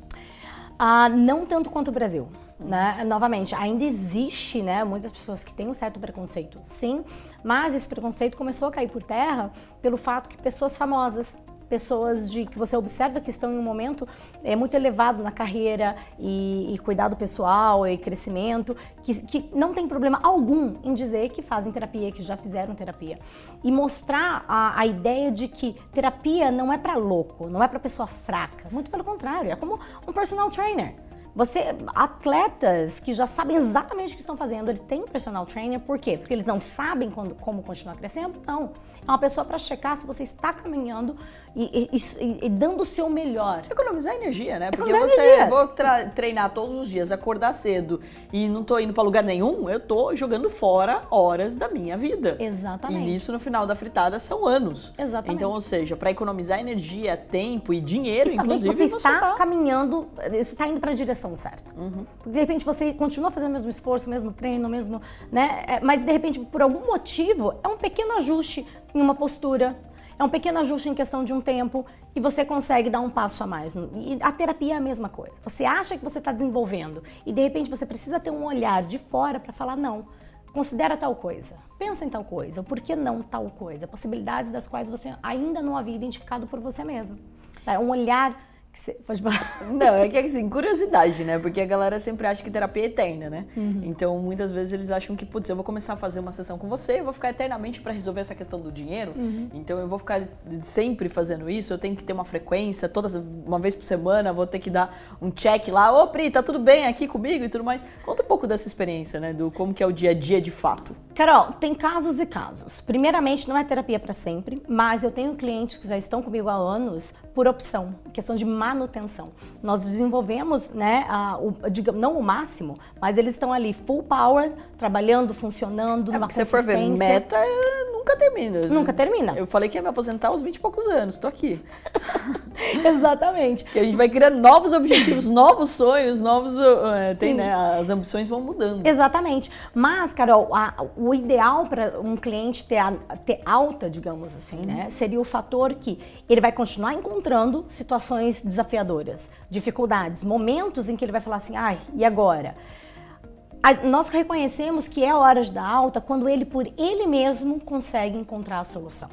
Ah, não tanto quanto o Brasil. Né? Novamente, ainda existe né, muitas pessoas que têm um certo preconceito, sim, mas esse preconceito começou a cair por terra pelo fato que pessoas famosas, pessoas de que você observa que estão em um momento é, muito elevado na carreira e, e cuidado pessoal e crescimento, que, que, não tem problema algum em dizer que fazem terapia, que já fizeram terapia. E mostrar a, a ideia de que terapia não é para louco, não é para pessoa fraca. Muito pelo contrário, é como um personal trainer. Você, atletas que já sabem exatamente o que estão fazendo, eles têm personal trainer, por quê? Porque eles não sabem quando, como continuar crescendo? Não. É uma pessoa para checar se você está caminhando e, e, e, dando o seu melhor. Economizar energia, né? Porque Economizar você energias. vou treinar todos os dias, acordar cedo e não tô indo para lugar nenhum, eu tô jogando fora horas da minha vida. Exatamente. E nisso no final da fritada são anos. Exatamente. Então, ou seja, para economizar energia, tempo e dinheiro, e inclusive, você está, você está caminhando, você está indo para a direção certa. Uhum. De repente você continua fazendo o mesmo esforço, o mesmo treino, o mesmo, né? É, mas de repente por algum motivo é um pequeno ajuste em uma postura, É um pequeno ajuste em questão de um tempo e você consegue dar um passo a mais. E a terapia é a mesma coisa. Você acha que você está desenvolvendo e de repente você precisa ter um olhar de fora para falar não. Considera tal coisa, pensa em tal coisa, por que não tal coisa? Possibilidades das quais você ainda não havia identificado por você mesmo. É um olhar pode falar. Não, é que assim, curiosidade, né? Porque a galera sempre acha que terapia é eterna, né? Uhum. Então, muitas vezes eles acham que, putz, eu vou começar a fazer uma sessão com você, eu vou ficar eternamente para resolver essa questão do dinheiro. Uhum. Então, eu vou ficar sempre fazendo isso, eu tenho que ter uma frequência, todas uma vez por semana, vou ter que dar um check lá, ô Pri, tá tudo bem aqui comigo e tudo mais. Conta um pouco dessa experiência, né? Do como que é o dia a dia de fato. Carol, tem casos e casos. Primeiramente, não é terapia para sempre, mas eu tenho clientes que já estão comigo há anos por opção, questão de manutenção. Nós desenvolvemos, né, a, o, digamos, não o máximo, mas eles estão ali full power, trabalhando, funcionando, é, numa consistência. Se você for ver, meta nunca termina. Nunca termina. Eu falei que ia me aposentar aos 20 e poucos anos, tô aqui. Exatamente. Que a gente vai criando novos objetivos, novos sonhos, novos, uh, tem, né, as ambições vão mudando. Exatamente. Mas, Carol, a, o ideal para um cliente ter, a, ter alta, digamos assim, né, seria o fator que ele vai continuar encontrando situações desafiadoras, dificuldades, momentos em que ele vai falar assim, ai, e agora? nós reconhecemos que é hora de dar alta quando ele, por ele mesmo, consegue encontrar a solução.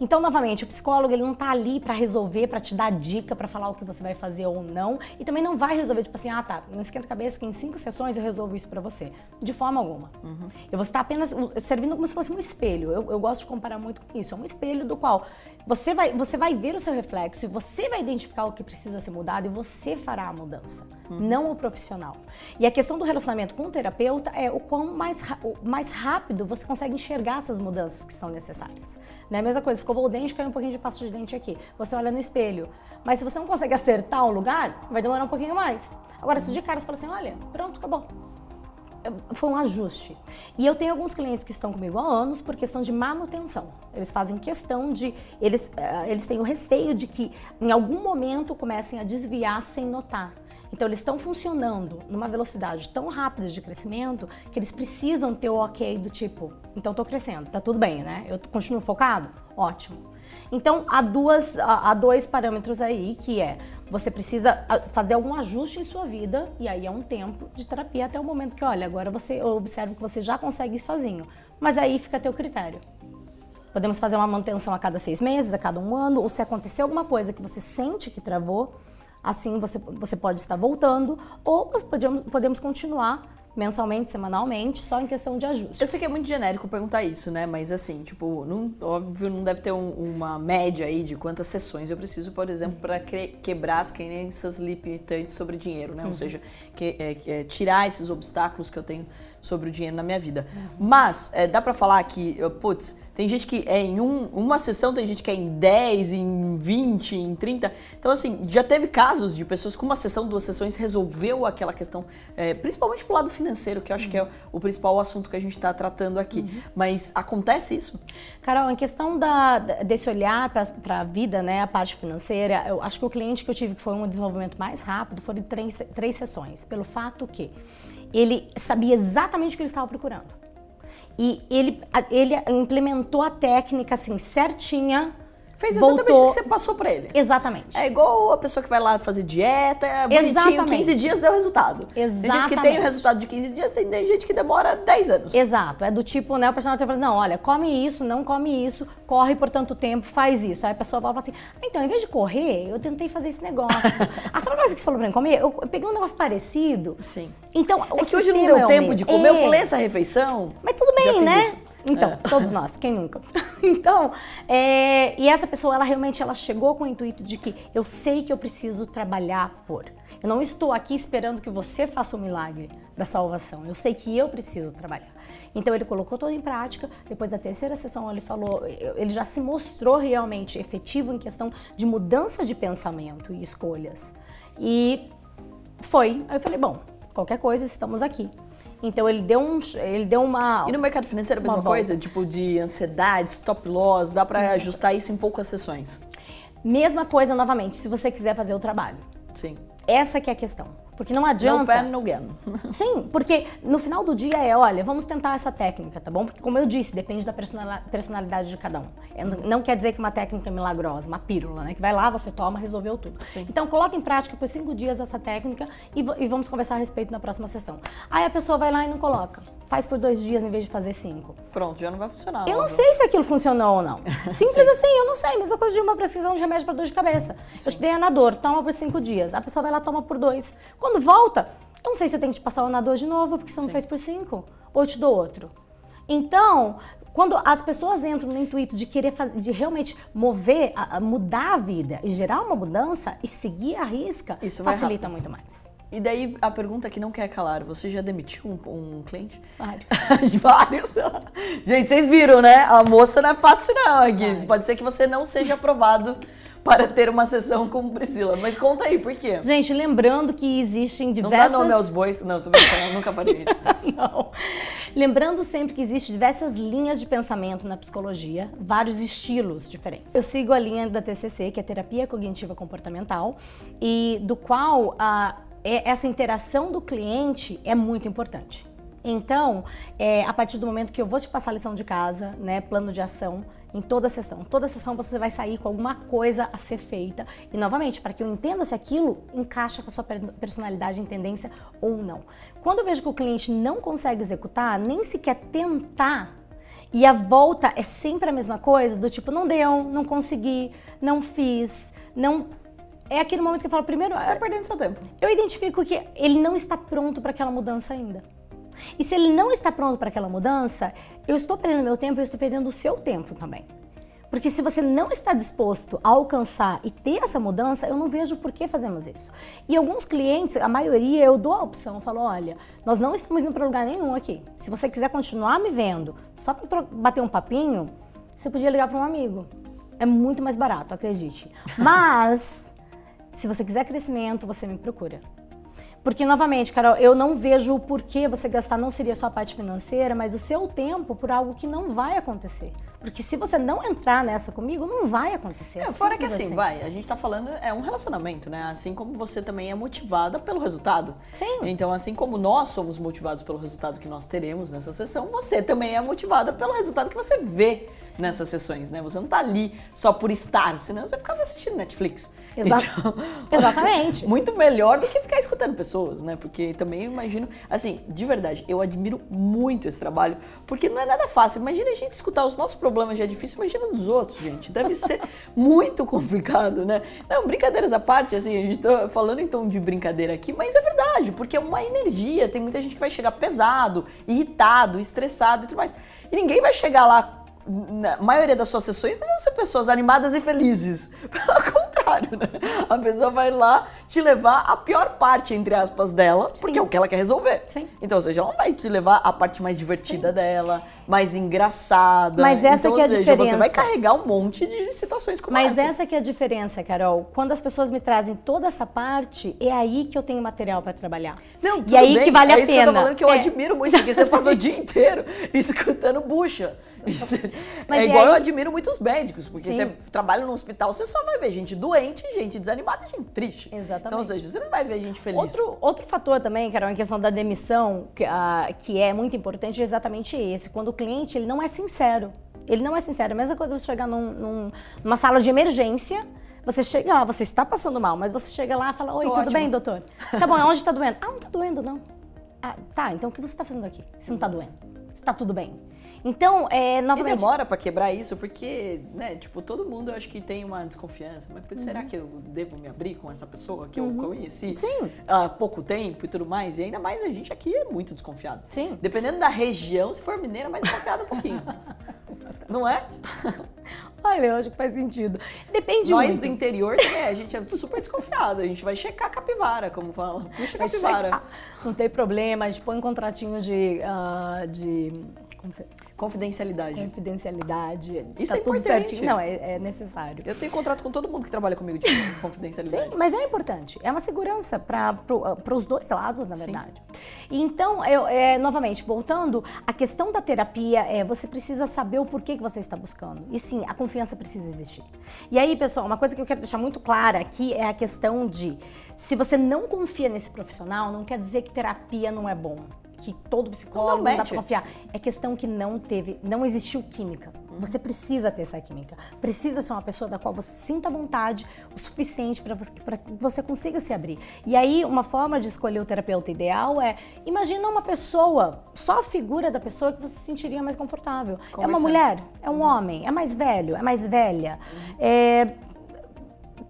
Então, novamente, o psicólogo ele não está ali para resolver, para te dar dica, para falar o que você vai fazer ou não, e também não vai resolver tipo assim, ah, tá, não esquenta a cabeça que em cinco sessões eu resolvo isso para você. De forma alguma. Uhum. Eu vou estar apenas servindo como se fosse um espelho. Eu, eu gosto de comparar muito com isso. É um espelho do qual você vai, você vai ver o seu reflexo e você vai identificar o que precisa ser mudado e você fará a mudança, uhum. não o profissional. E a questão do relacionamento com o terapeuta é o quão mais, o mais rápido você consegue enxergar essas mudanças que são necessárias. É a mesma coisa, escovou o dente, caiu um pouquinho de pasta de dente aqui. Você olha no espelho. Mas se você não consegue acertar o lugar, vai demorar um pouquinho mais. Agora, se de cara você fala assim, olha, pronto, acabou foi um ajuste. E eu tenho alguns clientes que estão comigo há anos por questão de manutenção. Eles fazem questão de. Eles, uh, eles têm o receio de que em algum momento comecem a desviar sem notar. Então, eles estão funcionando numa velocidade tão rápida de crescimento que eles precisam ter o ok do tipo: então estou crescendo, tá tudo bem, né? Eu continuo focado? Ótimo. Então, há, duas, há dois parâmetros aí que é você precisa ah, fazer algum ajuste em sua vida e aí é um tempo de terapia até o momento que, olha, agora você observa que você já consegue ir sozinho. Mas aí fica a teu critério. Podemos fazer uma manutenção a cada seis meses, a cada um ano, ou se acontecer alguma coisa que você sente que travou, assim você, você pode estar voltando, ou podemos, podemos continuar mensalmente, semanalmente, só em questão de ajuste. Eu sei que é muito genérico perguntar isso, né? Mas assim, tipo, não, óbvio, não deve ter um, uma média aí de quantas sessões eu preciso, por exemplo, para quebrar as crenças limitantes sobre dinheiro, né? Uhum. Ou seja, que, é, que é tirar esses obstáculos que eu tenho sobre o dinheiro na minha vida. Uhum. Mas é, dá para falar que, putz, tem gente que é em um, uma sessão, tem gente que é em 10, em 20, em 30. Então, assim, já teve casos de pessoas com uma sessão, duas sessões, resolveu aquela questão, é, principalmente pro lado financeiro, que eu acho uhum. que é o principal assunto que a gente está tratando aqui. Uhum. Mas acontece isso? Carol, em questão da, desse olhar para a vida, né, a parte financeira, eu acho que o cliente que eu tive que foi um desenvolvimento mais rápido foram três, três sessões, pelo fato que ele sabia exatamente o que ele estava procurando. E ele, ele implementou a técnica assim certinha Fez exatamente voltou... o que você passou para ele. Exatamente. É igual a pessoa que vai lá fazer dieta, é bonitinho, exatamente. 15 dias deu resultado. Exatamente. Tem gente que tem o resultado de 15 dias, tem gente que demora 10 anos. Exato. É do tipo, né, o personal tá falando, não, olha, come isso, não come isso, corre por tanto tempo, faz isso. Aí a pessoa fala assim, ah, então, em vez de correr, eu tentei fazer esse negócio. ah, sabe coisa que você falou pra mim comer? Eu peguei um negócio parecido. Sim. Então, é que hoje não deu é tempo de comer, é. eu pulei essa refeição. Mas tudo bem, né? Isso. Então, é. todos nós, quem nunca? então, é, e essa pessoa, ela realmente ela chegou com o intuito de que eu sei que eu preciso trabalhar por. Eu não estou aqui esperando que você faça o milagre da salvação. Eu sei que eu preciso trabalhar. Então ele colocou tudo em prática. Depois da terceira sessão ele falou, ele já se mostrou realmente efetivo em questão de mudança de pensamento e escolhas. E foi. Aí eu falei, bom, qualquer coisa, estamos aqui. Então ele deu um, ele deu uma. E no mercado financeiro a mesma coisa, tipo de ansiedade, stop loss, dá para ajustar isso em poucas sessões. Mesma coisa novamente, se você quiser fazer o trabalho. Sim. Essa que é a questão. Porque não adianta. No pen, no. Sim, porque no final do dia é, olha, vamos tentar essa técnica, tá bom? Porque como eu disse, depende da personalidade de cada um. É, não quer dizer que uma técnica é milagrosa, uma pílula, né? Que vai lá, você toma, resolveu tudo. Sim. Então coloca em prática por cinco dias essa técnica e, e vamos conversar a respeito na próxima sessão. Aí a pessoa vai lá e não coloca faz por dois dias em vez de fazer cinco. Pronto, já não vai funcionar. Eu não sei se aquilo funcionou ou não. Simples assim, eu não sei. Mesma coisa de uma prescrição de remédio para dor de cabeça. Sim. Eu te dei anador, toma por cinco dias. A pessoa vai lá toma por dois. Quando volta, eu não sei se eu tenho que te passar o anador de novo, porque você Sim. não fez por cinco. Ou eu te dou outro. Então, quando as pessoas entram no intuito de querer fazer, de realmente mover, a, a mudar a vida e gerar uma mudança e seguir a risca, Isso facilita muito mais. E daí a pergunta que não quer calar, você já demitiu um, um cliente? Vários. Vários. Gente, vocês viram, né? A moça não é fácil não, aqui. Pode ser que você não seja aprovado para ter uma sessão com Priscila. Mas conta aí, por quê? Gente, lembrando que existem diversas... Não dá nome aos bois. Não, tô brincando, nunca faria isso. não. Lembrando sempre que existem diversas linhas de pensamento na psicologia, vários estilos diferentes. Eu sigo a linha da TCC, que é Terapia Cognitiva Comportamental, e do qual a é, essa interação do cliente é muito importante. Então, é, a partir do momento que eu vou te passar a lição de casa, né, plano de ação, em toda a sessão. Toda a sessão você vai sair com alguma coisa a ser feita. E novamente, para que eu entenda se aquilo encaixa com a sua personalidade em tendência ou não. Quando eu vejo que o cliente não consegue executar, nem sequer tentar, e a volta é sempre a mesma coisa, do tipo, não deu, não consegui, não fiz, não é aquele momento que eu falo, primeiro. Você está perdendo seu tempo. Eu identifico que ele não está pronto para aquela mudança ainda. E se ele não está pronto para aquela mudança, eu estou perdendo meu tempo e eu estou perdendo o seu tempo também. Porque se você não está disposto a alcançar e ter essa mudança, eu não vejo por que fazemos isso. E alguns clientes, a maioria, eu dou a opção, eu falo, olha, nós não estamos indo para lugar nenhum aqui. Se você quiser continuar me vendo só para bater um papinho, você podia ligar para um amigo. É muito mais barato, acredite. Mas se você quiser crescimento, você me procura. Porque, novamente, Carol, eu não vejo o porquê você gastar, não seria só a parte financeira, mas o seu tempo por algo que não vai acontecer. Porque se você não entrar nessa comigo, não vai acontecer. É, fora que assim, assim, vai, a gente tá falando, é um relacionamento, né? Assim como você também é motivada pelo resultado. Sim. Então, assim como nós somos motivados pelo resultado que nós teremos nessa sessão, você também é motivada pelo resultado que você vê nessas sessões, né? Você não tá ali só por estar, senão você ficava assistindo Netflix. Exa então, Exatamente. muito melhor do que ficar escutando pessoas, né? Porque também eu imagino, assim, de verdade, eu admiro muito esse trabalho, porque não é nada fácil. Imagina a gente escutar os nossos problemas já é difícil, imagina dos outros, gente. Deve ser muito complicado, né? Não, brincadeiras à parte, assim, a gente tá falando em tom de brincadeira aqui, mas é verdade, porque é uma energia. Tem muita gente que vai chegar pesado, irritado, estressado e tudo mais. E ninguém vai chegar lá na maioria das suas sessões não vão ser pessoas animadas e felizes. Pelo contrário, né? A pessoa vai lá te levar a pior parte, entre aspas, dela, Sim. porque é o que ela quer resolver. Sim. Então, ou seja, ela não vai te levar a parte mais divertida Sim. dela, mais engraçada. Mas essa então, que é a seja, diferença. Você vai carregar um monte de situações como Mas essa. essa que é a diferença, Carol. Quando as pessoas me trazem toda essa parte, é aí que eu tenho material para trabalhar. Não, tudo e aí bem. que vale é a isso pena. Que eu tô falando que eu é. admiro muito, porque você passou o dia inteiro escutando bucha. É igual aí... eu admiro muitos médicos, porque Sim. você trabalha no hospital, você só vai ver gente doente, gente desanimada e gente triste. Exatamente. Então, ou seja, você não vai ver gente feliz. Outro, outro fator também, Carol, em questão da demissão, que, uh, que é muito importante, é exatamente esse. Quando o cliente ele não é sincero. Ele não é sincero. A mesma coisa você chegar num, num, numa sala de emergência, você chega lá, você está passando mal, mas você chega lá e fala, oi, Tô tudo ótimo. bem, doutor? Tá bom, onde está doendo? Ah, não está doendo, não. Ah, tá, então o que você está fazendo aqui? Se não está doendo? Está tudo bem. Então, é, novamente... E demora para quebrar isso, porque, né, tipo, todo mundo eu acho que tem uma desconfiança. Mas uhum. será que eu devo me abrir com essa pessoa que uhum. eu conheci Sim. há pouco tempo e tudo mais? E ainda mais a gente aqui é muito desconfiado. Sim. Dependendo da região, se for mineira, mais desconfiado um pouquinho. Não é? Olha, eu acho que faz sentido. Depende Nós muito. do interior, né, a gente é super desconfiado. A gente vai checar a capivara, como fala. Puxa a capivara. Não tem problema, a gente põe um contratinho de, uh, de Confidencialidade. Confidencialidade. Isso tá é importante. certinho. Não, é, é necessário. Eu tenho contrato com todo mundo que trabalha comigo de confidencialidade. Sim, mas é importante. É uma segurança para pro, os dois lados, na verdade. E então, eu, é, novamente, voltando, a questão da terapia é você precisa saber o porquê que você está buscando. E sim, a confiança precisa existir. E aí, pessoal, uma coisa que eu quero deixar muito clara aqui é a questão de se você não confia nesse profissional, não quer dizer que terapia não é bom que todo psicólogo não, não dá pra confiar. É questão que não teve, não existiu química. Você precisa ter essa química. Precisa ser uma pessoa da qual você sinta vontade o suficiente para você, que você consiga se abrir. E aí, uma forma de escolher o terapeuta ideal é imagina uma pessoa, só a figura da pessoa que você se sentiria mais confortável. É uma mulher? É um homem? É mais velho? É mais velha? É,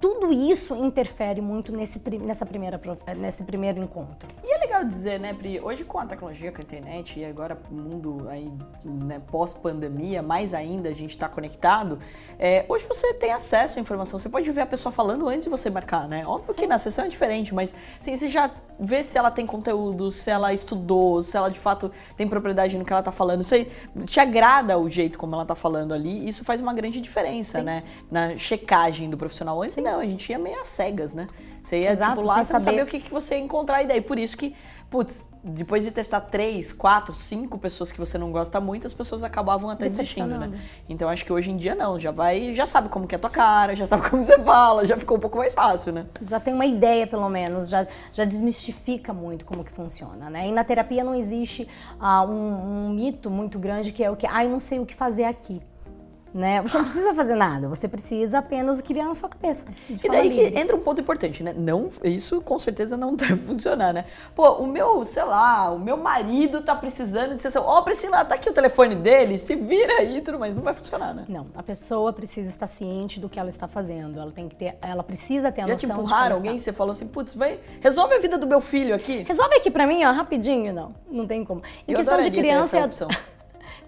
tudo isso interfere muito nesse, nessa primeira, nesse primeiro encontro. E é legal dizer, né, Pri, hoje com a tecnologia, com a internet e agora o mundo aí, né, pós-pandemia, mais ainda a gente está conectado, é, hoje você tem acesso à informação, você pode ver a pessoa falando antes de você marcar, né? Óbvio Sim. que na sessão é diferente, mas assim, você já vê se ela tem conteúdo, se ela estudou, se ela de fato tem propriedade no que ela está falando, aí te agrada o jeito como ela está falando ali, isso faz uma grande diferença, Sim. né? Na checagem do profissional. Antes Sim. Não, a gente ia meio às cegas, né? Você ia Exato, tipo, lá sem saber o que, que você ia encontrar. E daí, por isso que, putz, depois de testar três, quatro, cinco pessoas que você não gosta muito, as pessoas acabavam até desistindo, né? Então acho que hoje em dia não, já vai, já sabe como que é a tua cara, já sabe como você fala, já ficou um pouco mais fácil, né? Já tem uma ideia, pelo menos, já, já desmistifica muito como que funciona, né? E na terapia não existe uh, um, um mito muito grande que é o que, ah, eu não sei o que fazer aqui né? Você não precisa fazer nada, você precisa apenas o que vier na sua cabeça. E daí que entra um ponto importante, né? Não, isso com certeza não deve funcionar, né? Pô, o meu, sei lá, o meu marido tá precisando de sessão. Ó, oh, Priscila, tá aqui o telefone dele, se vira aí, tudo mais, não vai funcionar, né? Não, a pessoa precisa estar ciente do que ela está fazendo. Ela tem que ter, ela precisa ter a Já noção te empurraram alguém? Você falou assim, putz, vai, resolve a vida do meu filho aqui. Resolve aqui pra mim, ó, rapidinho, não. Não tem como. Em Eu questão de criança e opção.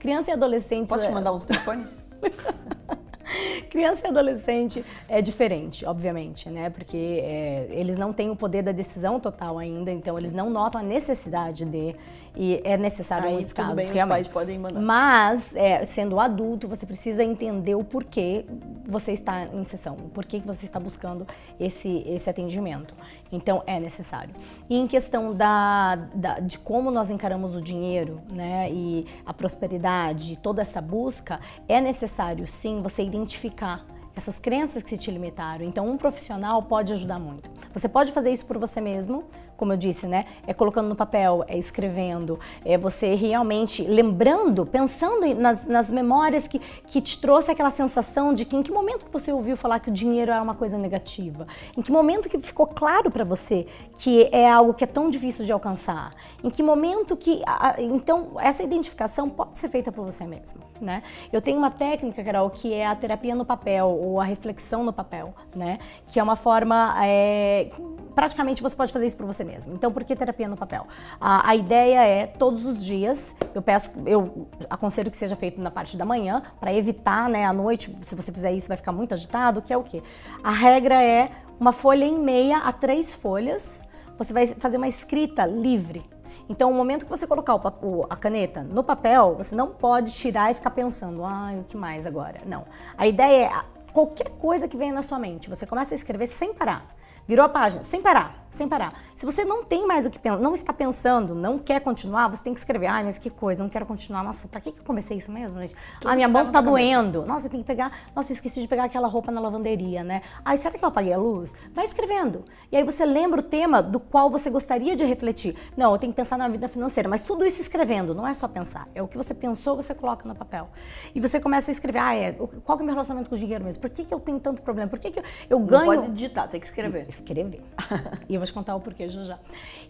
criança e adolescente. Posso te é mandar uns telefones? Criança e adolescente é diferente, obviamente, né? Porque é, eles não têm o poder da decisão total ainda, então Sim. eles não notam a necessidade de e é necessário Aí, em muitos casos. Bem, realmente. os pais podem mandar. Mas, é, sendo adulto, você precisa entender o porquê você está em sessão, o porquê que você está buscando esse, esse atendimento. Então, é necessário. E em questão da, da, de como nós encaramos o dinheiro, né, e a prosperidade, toda essa busca, é necessário, sim, você identificar essas crenças que te limitaram. Então, um profissional pode ajudar muito. Você pode fazer isso por você mesmo, como eu disse, né? É colocando no papel, é escrevendo, é você realmente lembrando, pensando nas, nas memórias que, que te trouxe aquela sensação de que em que momento que você ouviu falar que o dinheiro era uma coisa negativa? Em que momento que ficou claro para você que é algo que é tão difícil de alcançar? Em que momento que... Então, essa identificação pode ser feita por você mesmo, né? Eu tenho uma técnica, Carol, que é a terapia no papel, ou a reflexão no papel, né? Que é uma forma... É, praticamente você pode fazer isso por você mesmo. Então, por que terapia no papel? A, a ideia é todos os dias, eu peço, eu aconselho que seja feito na parte da manhã, para evitar, né, à noite, se você fizer isso, vai ficar muito agitado, que é o quê? A regra é uma folha em meia a três folhas, você vai fazer uma escrita livre. Então, o momento que você colocar o, a caneta no papel, você não pode tirar e ficar pensando, ah, o que mais agora? Não. A ideia é qualquer coisa que venha na sua mente, você começa a escrever sem parar. Virou a página, sem parar, sem parar. Se você não tem mais o que pensar, não está pensando, não quer continuar, você tem que escrever. Ai, mas que coisa, não quero continuar. Nossa, pra que, que eu comecei isso mesmo, gente? Tudo ah, minha mão tá doendo. Cabeça. Nossa, eu tenho que pegar. Nossa, eu esqueci de pegar aquela roupa na lavanderia, né? Ai, será que eu apaguei a luz? Vai escrevendo. E aí você lembra o tema do qual você gostaria de refletir. Não, eu tenho que pensar na vida financeira, mas tudo isso escrevendo, não é só pensar. É o que você pensou, você coloca no papel. E você começa a escrever, ah, é, qual que é o meu relacionamento com o dinheiro mesmo? Por que, que eu tenho tanto problema? Por que, que eu, eu ganho. Não pode digitar, tem que escrever escrever. e eu vou te contar o porquê já já.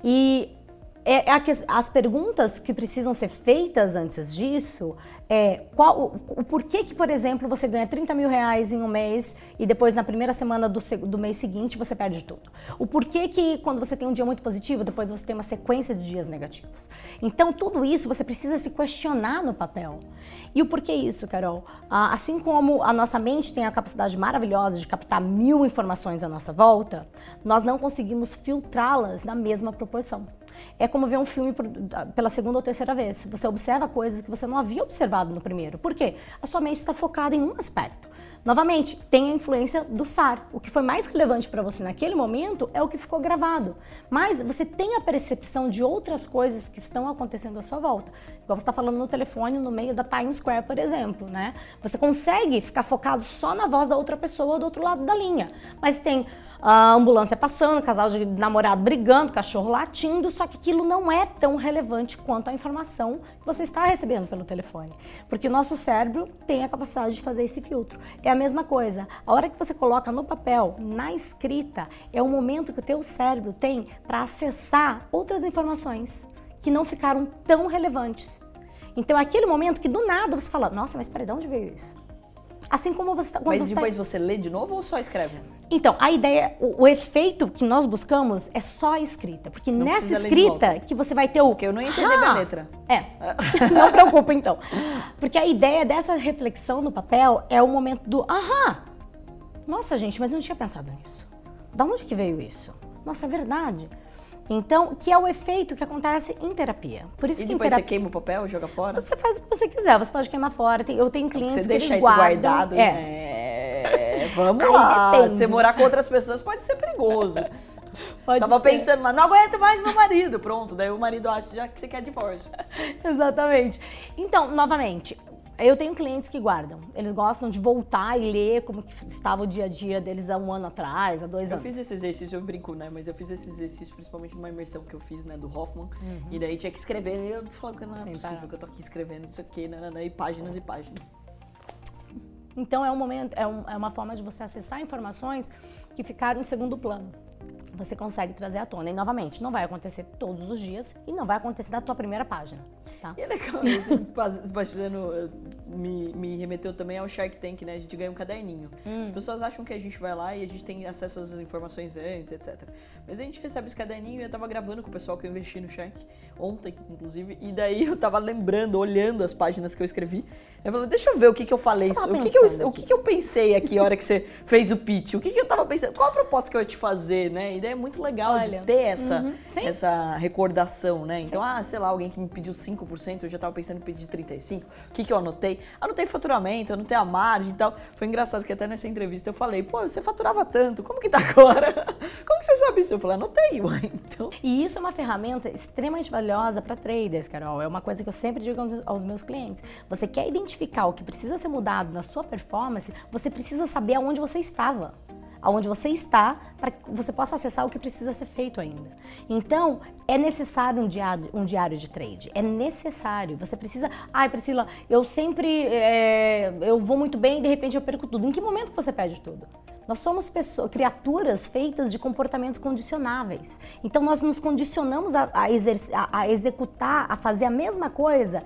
E é, é as perguntas que precisam ser feitas antes disso é qual, o, o, porquê que, por exemplo, você ganha 30 mil reais em um mês e depois na primeira semana do, do mês seguinte você perde tudo. O porquê que quando você tem um dia muito positivo, depois você tem uma sequência de dias negativos. Então tudo isso você precisa se questionar no papel. E o porquê isso, Carol? Ah, assim como a nossa mente tem a capacidade maravilhosa de captar mil informações à nossa volta, nós não conseguimos filtrá-las na mesma proporção. É como ver um filme por, pela segunda ou terceira vez. Você observa coisas que você não havia observado no primeiro. Por quê? A sua mente está focada em um aspecto. Novamente, tem a influência do SAR. O que foi mais relevante para você naquele momento é o que ficou gravado. Mas você tem a percepção de outras coisas que estão acontecendo à sua volta. Igual você está falando no telefone no meio da Times Square, por exemplo, né? Você consegue ficar focado só na voz da outra pessoa do outro lado da linha. Mas tem a ambulância passando, casal de namorado brigando, cachorro latindo, só que aquilo não é tão relevante quanto a informação que você está recebendo pelo telefone. Porque o nosso cérebro tem a capacidade de fazer esse filtro. É a mesma coisa. A hora que você coloca no papel, na escrita, é o momento que o teu cérebro tem para acessar outras informações que não ficaram tão relevantes. Então é aquele momento que do nada você fala, nossa, mas peraí, de onde veio isso? Assim como você está. Mas você depois tá... você lê de novo ou só escreve? Então, a ideia, o, o, efeito que nós buscamos é só a escrita. Porque não nessa escrita que você vai ter o. Porque eu não ia entender ah, minha letra. É. não preocupa, então. Porque a ideia dessa reflexão no papel é o momento do aham. Nossa, gente, mas eu não tinha pensado nisso. Da onde que veio isso? Nossa, é verdade. Então, que é o efeito que acontece em terapia. Por isso e que depois terapia, você queima o papel, joga fora? Você faz o que você quiser, você pode queimar fora. Eu tenho clientes você que deixar isso guardam, guardado. É. é. vamos lá. Depende. Você morar com outras pessoas pode ser perigoso. Pode Tava ser. pensando, mas não aguento mais meu marido. Pronto, daí o marido acha já que você quer divórcio. Exatamente. Então, novamente, eu tenho clientes que guardam. Eles gostam de voltar e ler como estava o dia a dia deles há um ano atrás, há dois eu anos. Eu fiz esse exercício, eu brinco, né? Mas eu fiz esse exercício principalmente numa imersão que eu fiz, né? Do Hoffman. Uhum. E daí tinha que escrever. E eu falava que não é Sim, possível para. que eu tô aqui escrevendo isso aqui, né, né, né? E páginas e páginas. Então é um momento, é, um, é uma forma de você acessar informações que ficaram em segundo plano você consegue trazer à tona. E novamente, não vai acontecer todos os dias e não vai acontecer na tua primeira página. Tá? E é legal isso, Sebastiano me, me remeteu também ao Shark Tank, né? A gente ganha um caderninho. Hum. As pessoas acham que a gente vai lá e a gente tem acesso às informações antes, etc. Mas a gente recebe esse caderninho e eu tava gravando com o pessoal que eu investi no Shark, ontem, inclusive, e daí eu tava lembrando, olhando as páginas que eu escrevi. Eu falei, deixa eu ver o que, que eu falei, o, que, que, eu, o que, que eu pensei aqui a hora que você fez o pitch, o que, que eu tava pensando, qual a proposta que eu ia te fazer, né? E daí é muito legal Olha, de ter essa, uhum, essa recordação, né? Então, sim. ah, sei lá, alguém que me pediu 5%, eu já tava pensando em pedir 35%, o que, que eu anotei? Anotei faturamento, anotei a margem e tal. Foi engraçado que até nessa entrevista eu falei, pô, você faturava tanto, como que tá agora? como que você sabe isso? Eu falei, anotei, ué, então... E isso é uma ferramenta extremamente valiosa para traders, Carol. É uma coisa que eu sempre digo aos meus clientes. Você quer identificar o que precisa ser mudado na sua performance, você precisa saber aonde você estava aonde você está para que você possa acessar o que precisa ser feito ainda. Então, é necessário um diário, um diário de trade. É necessário. Você precisa. Ai, Priscila, eu sempre. É, eu vou muito bem e de repente eu perco tudo. Em que momento você perde tudo? Nós somos pessoas, criaturas feitas de comportamentos condicionáveis. Então, nós nos condicionamos a, a, a, a executar, a fazer a mesma coisa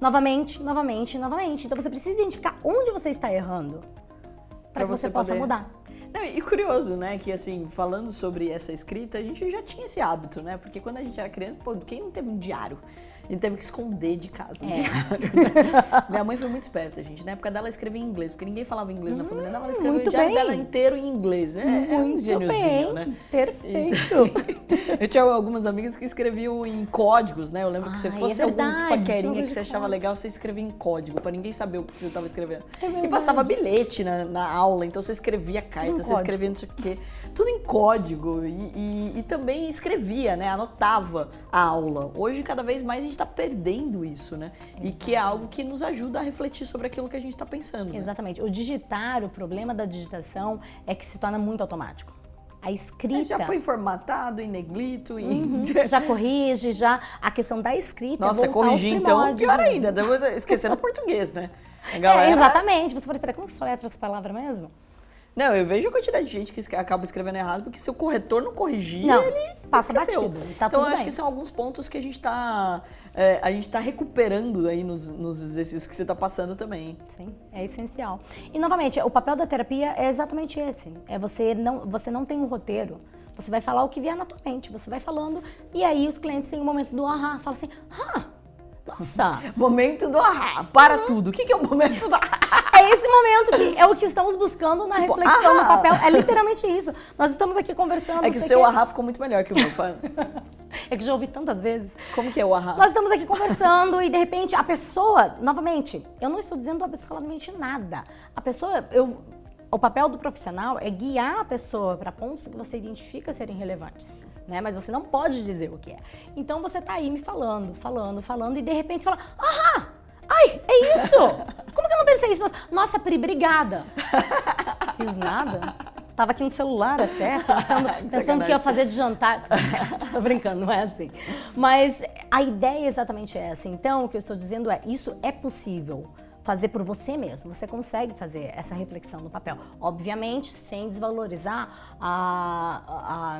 novamente, novamente, novamente. Então, você precisa identificar onde você está errando para que você, você possa mudar. Não, e curioso, né, que assim, falando sobre essa escrita, a gente já tinha esse hábito, né? Porque quando a gente era criança, pô, quem não teve um diário? A gente teve que esconder de casa um é. diário. Né? Minha mãe foi muito esperta, gente. Na época dela, escrevia em inglês, porque ninguém falava inglês hum, na família dela. Ela escreveu o diário bem. dela inteiro em inglês. É, muito é um gêniozinho, né? Perfeito. eu tinha algumas amigas que escreviam em códigos, né? Eu lembro que se fosse é algum paquerinha que você achava legal, você escrevia em código, para ninguém saber o que você estava escrevendo. É e passava bilhete na, na, aula, então você escrevia carta, você escrevia não sei o quê. Tudo em código. E, e, e também escrevia, né? Anotava a aula. Hoje, cada vez mais, a gente está perdendo isso, né? Exatamente. E que é algo que nos ajuda a refletir sobre aquilo que a gente está pensando. Né? Exatamente. O digitar, o problema da digitação é que se torna muito automático. A escrita. já põe formatado, em neglito. Em... Uhum, já corrige, já. A questão da escrita. Nossa, corrigir então, pior ainda. Esquecendo o português, né? Galera... É, exatamente. Você pode, peraí, como que soletra essa palavra mesmo? Não, eu vejo a quantidade de gente que acaba escrevendo errado, porque se o corretor não corrigir, não, ele passa esqueceu. Batido, tá então, eu acho que são alguns pontos que a gente está é, a gente tá recuperando aí nos, nos exercícios que você está passando também. Sim, é essencial. E, novamente, o papel da terapia é exatamente esse. É você não, você não tem um roteiro. Você vai falar o que vier na tua mente. Você vai falando e aí os clientes têm um momento do ahá. Fala assim, ah, nossa. momento do ahá. Para uhum. tudo. O que, que é o momento do ahá? É esse momento que é o que estamos buscando na tipo, reflexão ahá. no papel. É literalmente isso. Nós estamos aqui conversando. É que o seu ahá ficou muito melhor que o meu. É que já ouvi tantas vezes. Como que é o ahá? Nós estamos aqui conversando e de repente a pessoa, novamente, eu não estou dizendo a pessoa ela não mente nada. A pessoa, eu, o papel do profissional é guiar a pessoa para pontos que você identifica serem relevantes. Né? Mas você não pode dizer o que é. Então você tá aí me falando, falando, falando, e de repente fala, ahá! Ai, é isso! Como que eu não pensei isso? Nossa, Pri, obrigada. Fiz nada. Tava aqui no celular até, pensando, pensando que ia fazer de jantar. Tô brincando, não é assim. Mas a ideia é exatamente essa. Então, o que eu estou dizendo é, isso é possível fazer por você mesmo. Você consegue fazer essa reflexão no papel. Obviamente, sem desvalorizar a,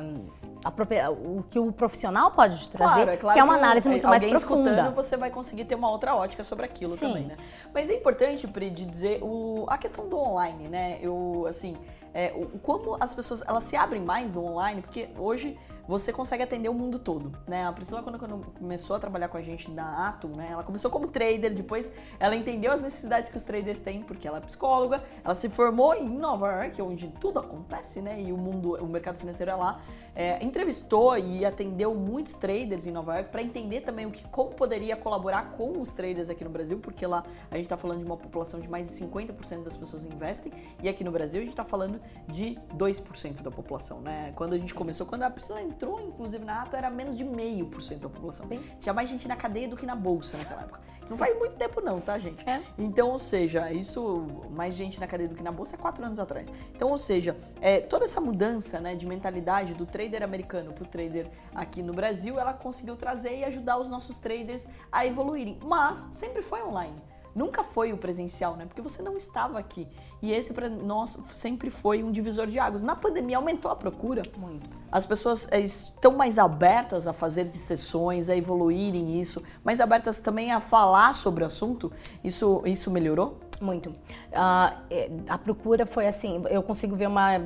a, a, o que o profissional pode te trazer, claro, é claro que é uma análise muito mais profunda. escutando, você vai conseguir ter uma outra ótica sobre aquilo Sim. também, né? Mas é importante, Pri, de dizer o, a questão do online, né? Eu, assim, é, como as pessoas, elas se abrem mais no online, porque hoje você consegue atender o mundo todo, né? A Priscila, quando, quando começou a trabalhar com a gente na Atom, né? Ela começou como trader, depois ela entendeu as necessidades que os traders têm, porque ela é psicóloga, ela se formou em Nova York, onde tudo acontece, né? E o mundo, o mercado financeiro é lá. É, entrevistou e atendeu muitos traders em Nova York para entender também o que, como poderia colaborar com os traders aqui no Brasil, porque lá a gente está falando de uma população de mais de 50% das pessoas investem, e aqui no Brasil a gente está falando de 2% da população, né? Quando a gente começou, quando a Priscila entrou, inclusive, na ATA, era menos de meio por cento da população. Sim. Tinha mais gente na cadeia do que na bolsa naquela época. Não faz muito tempo não, tá, gente? É. Então, ou seja, isso, mais gente na cadeia do que na bolsa é quatro anos atrás. Então, ou seja, é, toda essa mudança né, de mentalidade do trader americano para o trader aqui no Brasil, ela conseguiu trazer e ajudar os nossos traders a evoluírem. Mas sempre foi online. Nunca foi o presencial, né? Porque você não estava aqui. E esse para nós sempre foi um divisor de águas. Na pandemia aumentou a procura. Muito. As pessoas é, estão mais abertas a fazer sessões, a evoluírem isso, mais abertas também a falar sobre o assunto. Isso, isso melhorou? Muito. Uh, a procura foi assim, eu consigo ver uma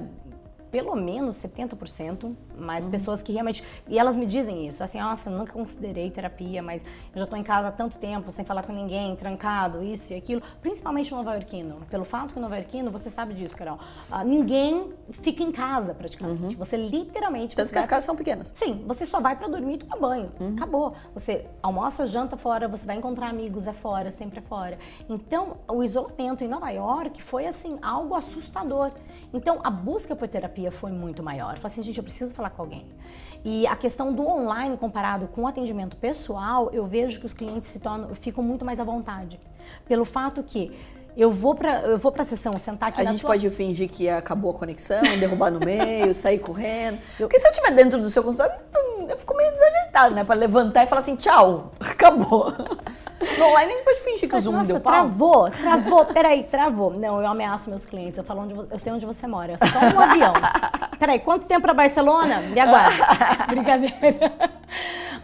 pelo menos 70%, mas uhum. pessoas que realmente. E elas me dizem isso, assim, nossa, eu nunca considerei terapia, mas eu já estou em casa há tanto tempo, sem falar com ninguém, trancado, isso e aquilo. Principalmente o nova-iorquino. Pelo fato que o nova-iorquino, você sabe disso, Carol, uh, ninguém fica em casa praticamente. Uhum. Você literalmente. Tanto que as casas são pequenas. Sim, você só vai para dormir e tomar banho. Uhum. Acabou. Você almoça, janta fora, você vai encontrar amigos, é fora, sempre é fora. Então, o isolamento em Nova York foi, assim, algo assustador. Então, a busca por terapia terapia foi muito maior. Eu falei assim, gente, eu preciso falar com alguém. E a questão do online comparado com o atendimento pessoal, eu vejo que os clientes se tornam, ficam muito mais à vontade. Pelo fato que eu vou pra, eu vou pra sessão, sentar aqui A gente tua... pode fingir que acabou a conexão, derrubar no meio, sair correndo. Porque se eu estiver dentro do seu consultório, eu fico meio desajeitado, né? Pra levantar e falar assim, tchau, acabou. No online a gente pode fingir que Mas, o Zoom nossa, deu pau. travou, travou, peraí, travou. Não, eu ameaço meus clientes, eu falo onde, eu sei onde você mora, é só um avião. Peraí, quanto tempo pra Barcelona? Me aguarda. Brincadeira.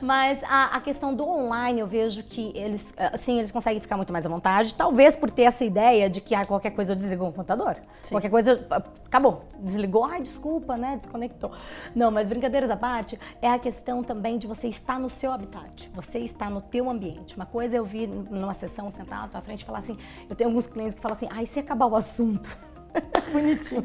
Mas a, a, questão do online, eu vejo que eles, assim, eles conseguem ficar muito mais à vontade, talvez por ter essa ideia de que ah, qualquer coisa eu desligo o computador. Sim. Qualquer coisa, acabou. Desligou, ai, desculpa, né? Desconectou. Não, mas brincadeiras à parte, é a questão também de você estar no seu habitat, você está no teu ambiente. Uma coisa eu vi numa sessão sentado à tua frente falar assim, eu tenho alguns clientes que falam assim, ai, se acabar o assunto, Bonitinho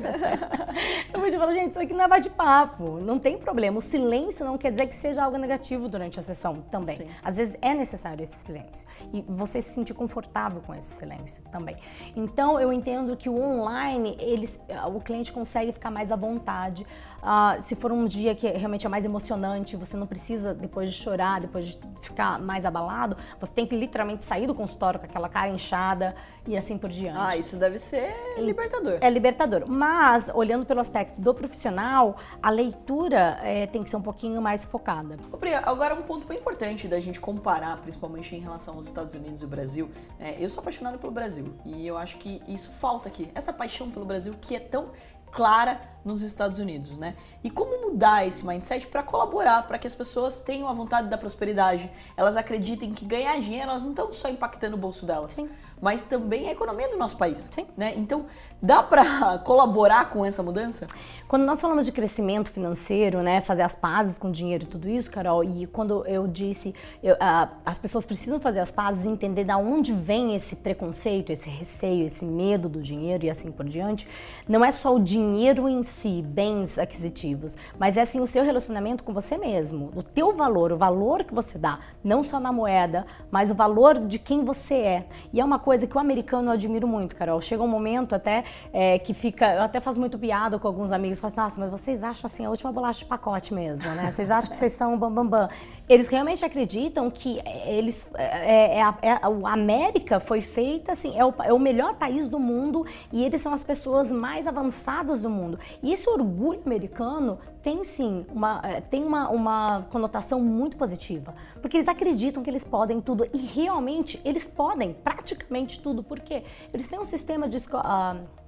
Eu vou te falar, gente, isso aqui não é bate-papo. Não tem problema. O silêncio não quer dizer que seja algo negativo durante a sessão também. Sim. Às vezes é necessário esse silêncio. E você se sentir confortável com esse silêncio também. Então, eu entendo que o online, eles, o cliente consegue ficar mais à vontade. Uh, se for um dia que realmente é mais emocionante, você não precisa depois de chorar, depois de ficar mais abalado, você tem que literalmente sair do consultório com aquela cara inchada e assim por diante. Ah, isso deve ser libertador. É libertador. Mas, olhando pelo aspecto do profissional, a leitura é, tem que ser um pouquinho mais focada. Ô, Priya, agora um ponto bem importante da gente comparar, principalmente em relação aos Estados Unidos e o Brasil. É, eu sou apaixonado pelo Brasil e eu acho que isso falta aqui. Essa paixão pelo Brasil que é tão clara nos Estados Unidos, né? E como mudar esse mindset para colaborar, para que as pessoas tenham a vontade da prosperidade, elas acreditem que ganhar dinheiro, elas não estão só impactando o bolso delas. Sim mas também a economia do nosso país. Sim. Né? Então, dá para colaborar com essa mudança? Quando nós falamos de crescimento financeiro, né, fazer as pazes com dinheiro e tudo isso, Carol, e quando eu disse eu, as pessoas precisam fazer as pazes entender da onde vem esse preconceito, esse receio, esse medo do dinheiro e assim por diante, não é só o dinheiro em si, bens aquisitivos, mas é assim o seu relacionamento com você mesmo, o teu valor, o valor que você dá, não só na moeda, mas o valor de quem você é. E é uma coisa que o americano eu admiro muito, Carol. Chega um momento até é, que fica, eu até faço muito piada com alguns amigos, falo assim, nossa, mas vocês acham assim a última bolacha de pacote mesmo, né? Vocês acham que vocês são bambambam. Bam, bam. Eles realmente acreditam que eles, é, é, é, a América foi feita assim, é o, é o melhor país do mundo e eles são as pessoas mais avançadas do mundo. E esse orgulho americano tem sim uma, é, tem uma, uma conotação muito positiva, porque eles acreditam que eles podem tudo e realmente eles podem praticamente tudo, porque eles têm um sistema de escola. Uh,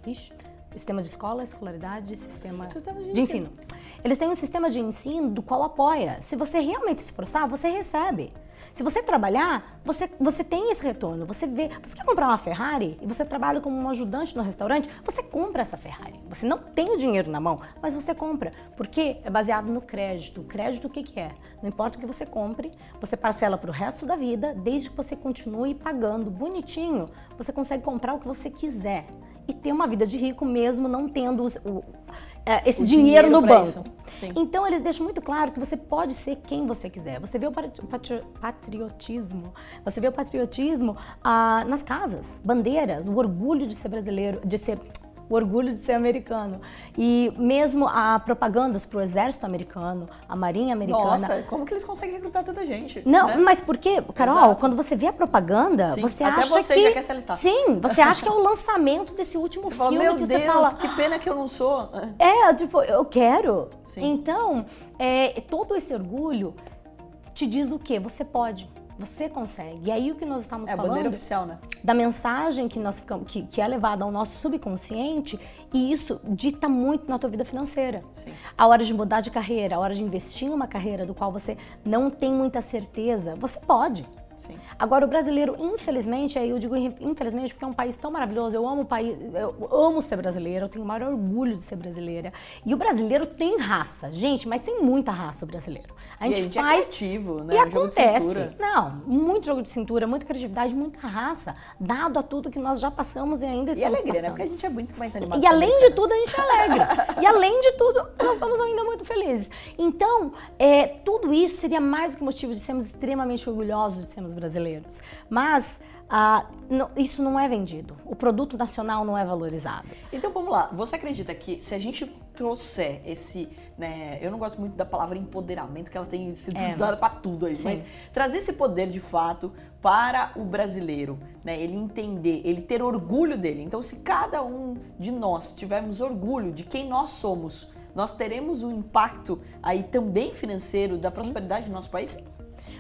sistema de escola, escolaridade, sistema, sistema de, de ensino. ensino. Eles têm um sistema de ensino do qual apoia. Se você realmente se esforçar, você recebe. Se você trabalhar, você, você tem esse retorno. Você vê, você quer comprar uma Ferrari e você trabalha como um ajudante no restaurante, você compra essa Ferrari. Você não tem o dinheiro na mão, mas você compra. Porque é baseado no crédito. O crédito o que, que é? Não importa o que você compre, você parcela para o resto da vida, desde que você continue pagando bonitinho, você consegue comprar o que você quiser e ter uma vida de rico mesmo não tendo os, o, é, esse dinheiro, dinheiro, no banco. Então eles deixam muito claro que você pode ser quem você quiser. Você vê o patriotismo, você vê o patriotismo ah, nas casas, bandeiras, o orgulho de ser brasileiro, de ser o orgulho de ser americano. E mesmo a propagandas para o exército americano, a marinha americana. Nossa, como que eles conseguem recrutar tanta gente? Não, né? mas porque, Carol, Exato. quando você vê a propaganda, Sim, você até acha você que já quer se alistar. Sim, você acha que é o lançamento desse último você filme fala, Meu que Deus, você fala, que pena que eu não sou. É, tipo, eu quero. Sim. Então, é, todo esse orgulho te diz o quê? Você pode. Você consegue. E aí o que nós estamos é falando... É a bandeira oficial, né? Da mensagem que, nós ficamos, que, que é levada ao nosso subconsciente e isso dita muito na tua vida financeira. Sim. A hora de mudar de carreira, a hora de investir em uma carreira do qual você não tem muita certeza, você pode. Sim. Agora, o brasileiro, infelizmente, aí eu digo infelizmente porque é um país tão maravilhoso, eu amo o país, eu amo ser brasileira, eu tenho o maior orgulho de ser brasileira. E o brasileiro tem raça, gente, mas tem muita raça o brasileiro. A gente, e a gente é faz... é criativo, né? E um acontece. Não, muito jogo de cintura, muita criatividade, muita raça, dado a tudo que nós já passamos e ainda estamos E alegria, passando. né? Porque a gente é muito mais animado. E além de tudo, a gente é alegre. e além de tudo, nós somos ainda muito felizes. Então, é, tudo isso seria mais do que motivo de sermos extremamente orgulhosos de sermos brasileiros. Mas ah, não, isso não é vendido. O produto nacional não é valorizado. Então vamos lá. Você acredita que se a gente trouxer esse, né, eu não gosto muito da palavra empoderamento, que ela tem sido é. usada para tudo aí, Sim. mas trazer esse poder de fato para o brasileiro, né, ele entender, ele ter orgulho dele. Então se cada um de nós tivermos orgulho de quem nós somos, nós teremos um impacto aí também financeiro da Sim. prosperidade do nosso país?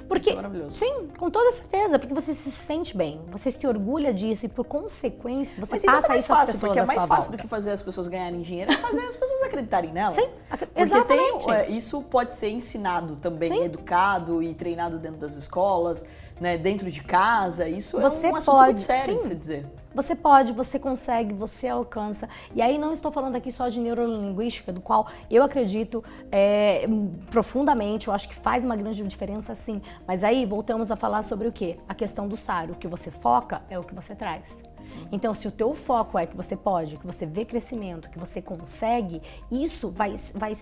Porque, Isso é maravilhoso. Sim, com toda certeza, porque você se sente bem, você se orgulha disso e por consequência você Mas passa então isso às pessoas porque é mais fácil volta. do que fazer as pessoas ganharem dinheiro, é fazer as pessoas acreditarem nelas. Sim, porque exatamente. Tem, é, isso pode ser ensinado também, Sim. educado e treinado dentro das escolas, né, dentro de casa. Isso você é um assunto pode, muito sério sim. de se dizer. Você pode, você consegue, você alcança. E aí não estou falando aqui só de neurolinguística, do qual eu acredito é, profundamente, eu acho que faz uma grande diferença sim. Mas aí voltamos a falar sobre o quê? A questão do SAR. O que você foca é o que você traz. Então, se o teu foco é que você pode, que você vê crescimento, que você consegue, isso vai, vai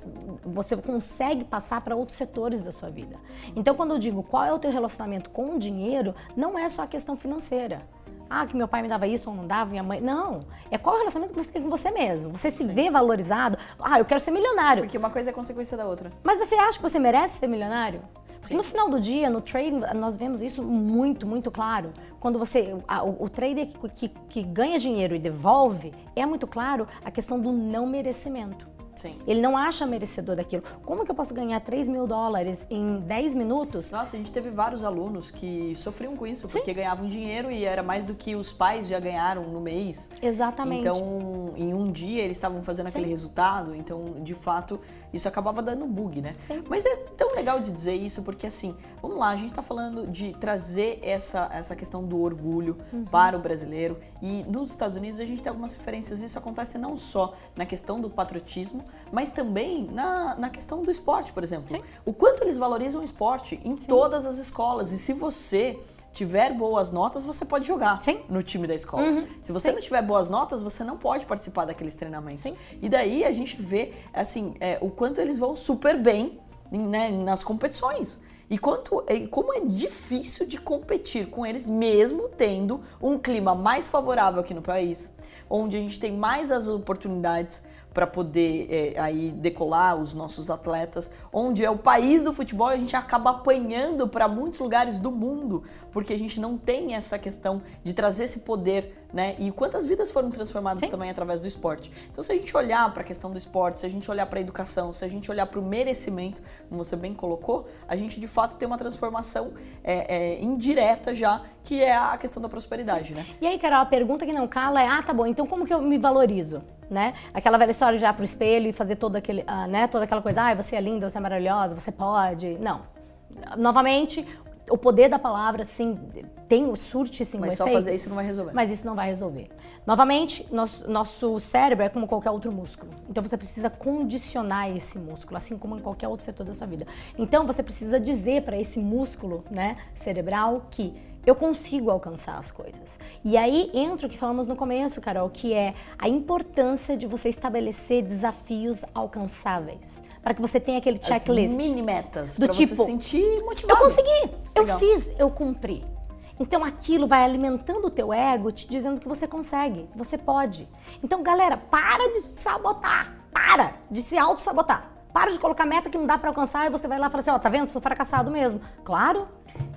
você consegue passar para outros setores da sua vida. Então, quando eu digo qual é o teu relacionamento com o dinheiro, não é só a questão financeira. Ah, que meu pai me dava isso ou não dava, minha mãe. Não. É qual o relacionamento que você tem com você mesmo. Você se Sim. vê valorizado. Ah, eu quero ser milionário. Porque uma coisa é consequência da outra. Mas você acha que você merece ser milionário? Porque no final do dia, no trading, nós vemos isso muito, muito claro. Quando você. A, o, o, trader que, que, que ganha dinheiro e devolve, é muito claro a questão do não merecimento. Sim. Ele não acha merecedor daquilo. Como que eu posso ganhar 3 mil dólares em 10 minutos? Nossa, a gente teve vários alunos que sofriam com isso, porque Sim. ganhavam dinheiro e era mais do que os pais já ganharam no mês. Exatamente. Então, em um dia eles estavam fazendo aquele Sim. resultado. Então, de fato, isso acabava dando bug, né? Sim. Mas é tão legal de dizer isso, porque assim, vamos lá, a gente tá falando de trazer essa, essa questão do orgulho Uhum. para o brasileiro. E nos Estados Unidos a gente tem algumas referências, isso acontece não só na questão do patriotismo, mas também na, na questão do esporte, por exemplo. Sim. O quanto eles valorizam o esporte em todas as escolas. E se você tiver boas notas, você pode jogar Sim. no time da escola. Uhum. Se você Sim. não tiver boas notas, você não pode participar daqueles treinamentos. Sim. E daí a gente vê assim é, o quanto eles vão super bem né, nas competições. E quanto, e como é difícil de competir com eles, mesmo tendo um clima mais favorável aqui no país, onde a gente tem mais as oportunidades para poder é, aí decolar os nossos atletas, onde é o país do futebol e a gente acaba apanhando para muitos lugares do mundo, porque a gente não tem essa questão de trazer esse poder, né? E quantas vidas foram transformadas Sim. também através do esporte. Então, se a gente olhar para a questão do esporte, se a gente olhar para a educação, se a gente olhar para o merecimento, como você bem colocou, a gente de fato tem uma transformação é, é, indireta já, que é a questão da prosperidade, né? E aí, Carol, a pergunta que não cala é: ah, tá bom, então como que eu me valorizo? Né? Aquela velha história de ir pro espelho e fazer todo aquele, ah, né, toda aquela coisa, ah, você é linda, você é maravilhosa, você pode. Não. Novamente, o poder da palavra, sim, tem o surte, sim, Mas só efeito, fazer isso não vai resolver. Mas isso não vai resolver. Novamente, nosso, nosso cérebro é como qualquer outro músculo. Então você precisa condicionar esse músculo, assim como em qualquer outro setor da sua vida. Então você precisa dizer para esse músculo, né, cerebral que eu consigo alcançar as coisas. E aí entra o que falamos no começo, Carol, que é a importância de você estabelecer desafios alcançáveis. Para que você tenha aquele As checklist. mini metas, Do você tipo, se sentir Eu motivado. consegui, eu Legal. fiz, eu cumpri. Então aquilo vai alimentando o teu ego, te dizendo que você consegue, que você pode. Então, galera, para de sabotar, para de se auto-sabotar. Para de colocar meta que não dá pra alcançar e você vai lá e fala assim, ó, tá vendo? Sou fracassado mesmo. Claro.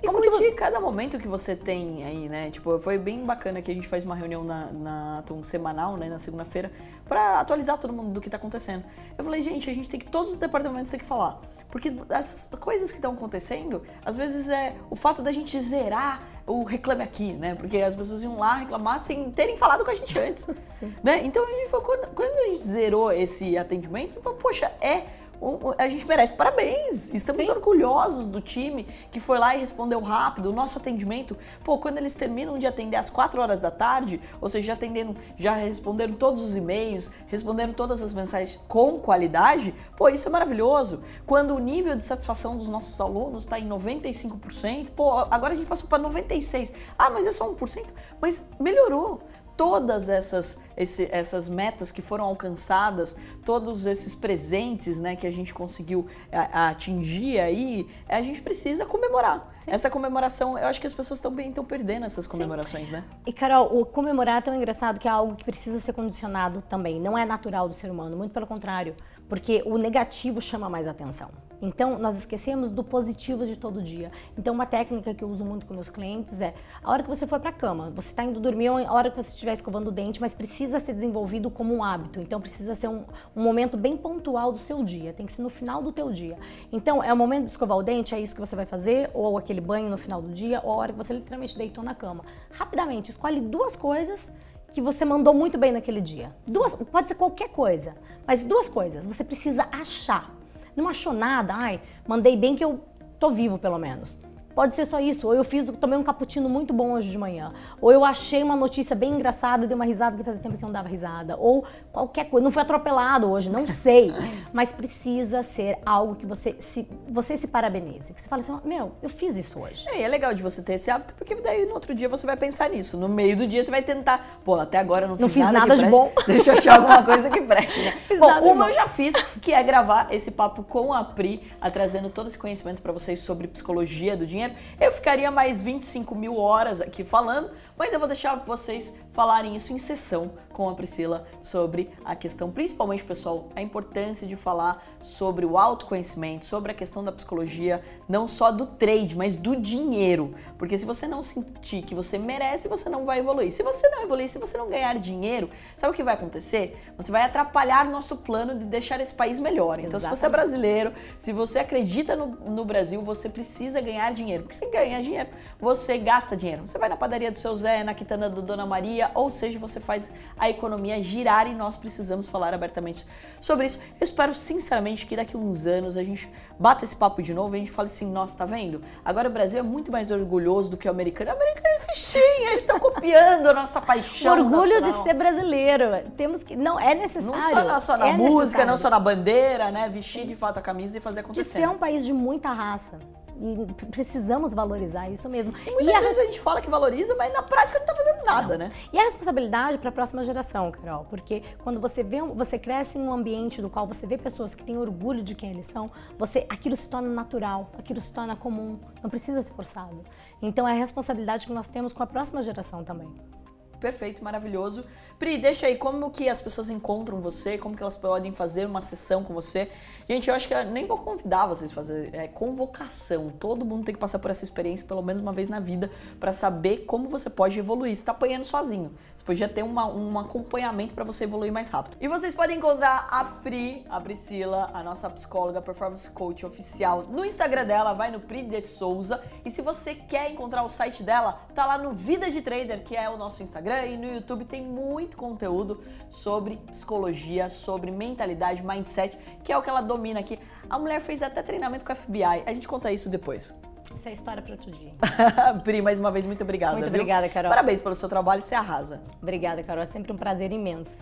E Como curtir você- cada momento que você tem aí, né? Tipo, foi bem bacana que a gente faz uma reunião na, na Atom semanal, né, na segunda-feira, pra atualizar todo mundo do que tá acontecendo. Eu falei, gente, a gente tem que, todos os departamentos têm que falar. Porque essas coisas que estão acontecendo, às vezes é o fato da gente zerar o reclame aqui, né? Porque as pessoas iam lá reclamar sem terem falado com a gente antes. né? Então a gente falou, quando, quando a gente zerou esse atendimento, a gente falou, poxa, é. A gente merece parabéns. Estamos Sim. orgulhosos do time que foi lá e respondeu rápido. O nosso atendimento, pô, quando eles terminam de atender às 4 horas da tarde, ou seja, já atenderam, já responderam todos os e-mails, responderam todas as mensagens com qualidade, pô, isso é maravilhoso. Quando o nível de satisfação dos nossos alunos está em 95%, pô, agora a gente passou para 96%. Ah, mas é só 1%? Mas melhorou todas essas, esse- essas metas que foram alcançadas, todos esses presentes né, que a gente conseguiu a- a atingir aí, a gente precisa comemorar. Essa comemoração, eu acho que as pessoas também estão perdendo essas comemorações, né? E Carol, o comemorar é tão engraçado que é algo que precisa ser condicionado também. Não é natural do ser humano, muito pelo contrário. Porque o negativo chama mais atenção. Então, nós esquecemos do positivo de todo dia. Então, uma técnica que eu uso muito com meus clientes é a hora que você for para a cama, você está indo dormir, ou a hora que você estiver escovando o dente, mas precisa ser desenvolvido como um hábito. Então, precisa ser um, um momento bem pontual do seu dia. Tem que ser no final do teu dia. Então, é o momento de escovar o dente, é isso que você vai fazer, ou aquele banho no final do dia, ou a hora que você literalmente deitou na cama. Rapidamente, escolhe duas coisas que você mandou muito bem naquele dia. Duas, pode ser qualquer coisa, mas duas coisas. Você precisa achar. Não achou nada, ai, mandei bem que eu tô vivo pelo menos. Pode ser só isso, ou eu fiz, tomei um cappuccino muito bom hoje de manhã, ou eu achei uma notícia bem engraçada e dei uma risada que fazia tempo que eu não dava risada, ou qualquer coisa, não fui atropelado hoje, não sei, mas precisa ser algo que você se, você se parabenize, que você fala assim, meu, eu fiz isso hoje. É, e é legal de você ter esse hábito, porque daí no outro dia você vai pensar nisso. No meio do dia você vai tentar, pô, até agora eu não fiz, Não fiz nada, nada de preste, bom. Deixa eu achar alguma coisa que preste, né? Fiz bom, uma bom. eu já fiz, que é gravar esse papo com a Pri, a, trazendo todo esse conhecimento pra vocês sobre psicologia do dinheiro. Eu ficaria mais 25 mil horas aqui falando, mas eu vou deixar vocês falarem isso em sessão com a Priscila sobre a questão, principalmente, pessoal, a importância de falar sobre o autoconhecimento, sobre a questão da psicologia, não só do trade, mas do dinheiro. Porque se você não sentir que você merece, você não vai evoluir. Se você não evoluir, se você não ganhar dinheiro, sabe o que vai acontecer? Você vai atrapalhar nosso plano de deixar esse país melhor. Então, se você é Exatamente. brasileiro, se você acredita no, no Brasil, você precisa ganhar dinheiro. dinheiro? Porque você ganha dinheiro, você gasta dinheiro. Você vai na padaria do seu Zé, na quitanda do Dona Maria, ou seja, você faz a economia girar e nós precisamos falar abertamente sobre isso. Eu espero sinceramente que daqui a uns anos a gente bata esse papo de novo e a gente fale assim, nossa, tá vendo? Agora o Brasil é muito mais orgulhoso do que o americano. O americano é fichinha, eles estão copiando a nossa paixão. Orgulho nacional. de ser brasileiro. Temos que. Não, é necessário. Não só na, só na é música, necessário. não só na bandeira, né? Vestir de fato a camisa e fazer De acontecer. ser um país de muita raça. E precisamos valorizar isso mesmo. E muitas a vezes a gente fala que valoriza, mas na prática não tá fazendo nada, né? E a responsabilidade para a próxima geração, Carol, porque quando você vê, você cresce em um ambiente no qual você vê pessoas que têm orgulho de quem eles são, você, aquilo se torna natural, aquilo se torna comum, não precisa ser forçado. Então é a responsabilidade que nós temos com a próxima geração também. Perfeito, maravilhoso. Pri, deixa aí como que as pessoas encontram você, como que elas podem fazer uma sessão com você. Gente, eu acho que eu nem vou convidar vocês a fazer é, convocação. Todo mundo tem que passar por essa experiência pelo menos uma vez na vida para saber como você pode evoluir. Você tá apanhando sozinho. Podia ter uma, um acompanhamento para você evoluir mais rápido. E vocês podem encontrar a Pri, a Priscila, a nossa psicóloga, performance coach oficial, no Instagram dela, vai no Pri de Souza. E se você quer encontrar o site dela, tá lá no Vida de Trader, que é o nosso Instagram, e no YouTube tem muito conteúdo sobre psicologia, sobre mentalidade, mindset, que é o que ela domina aqui. A mulher fez até treinamento com a FBI. A gente conta isso depois. Essa é história para outro dia. Pri, mais uma vez, muito obrigada. Muito viu? obrigada, Carol. Parabéns pelo seu trabalho, você arrasa. Obrigada, Carol. É sempre um prazer imenso.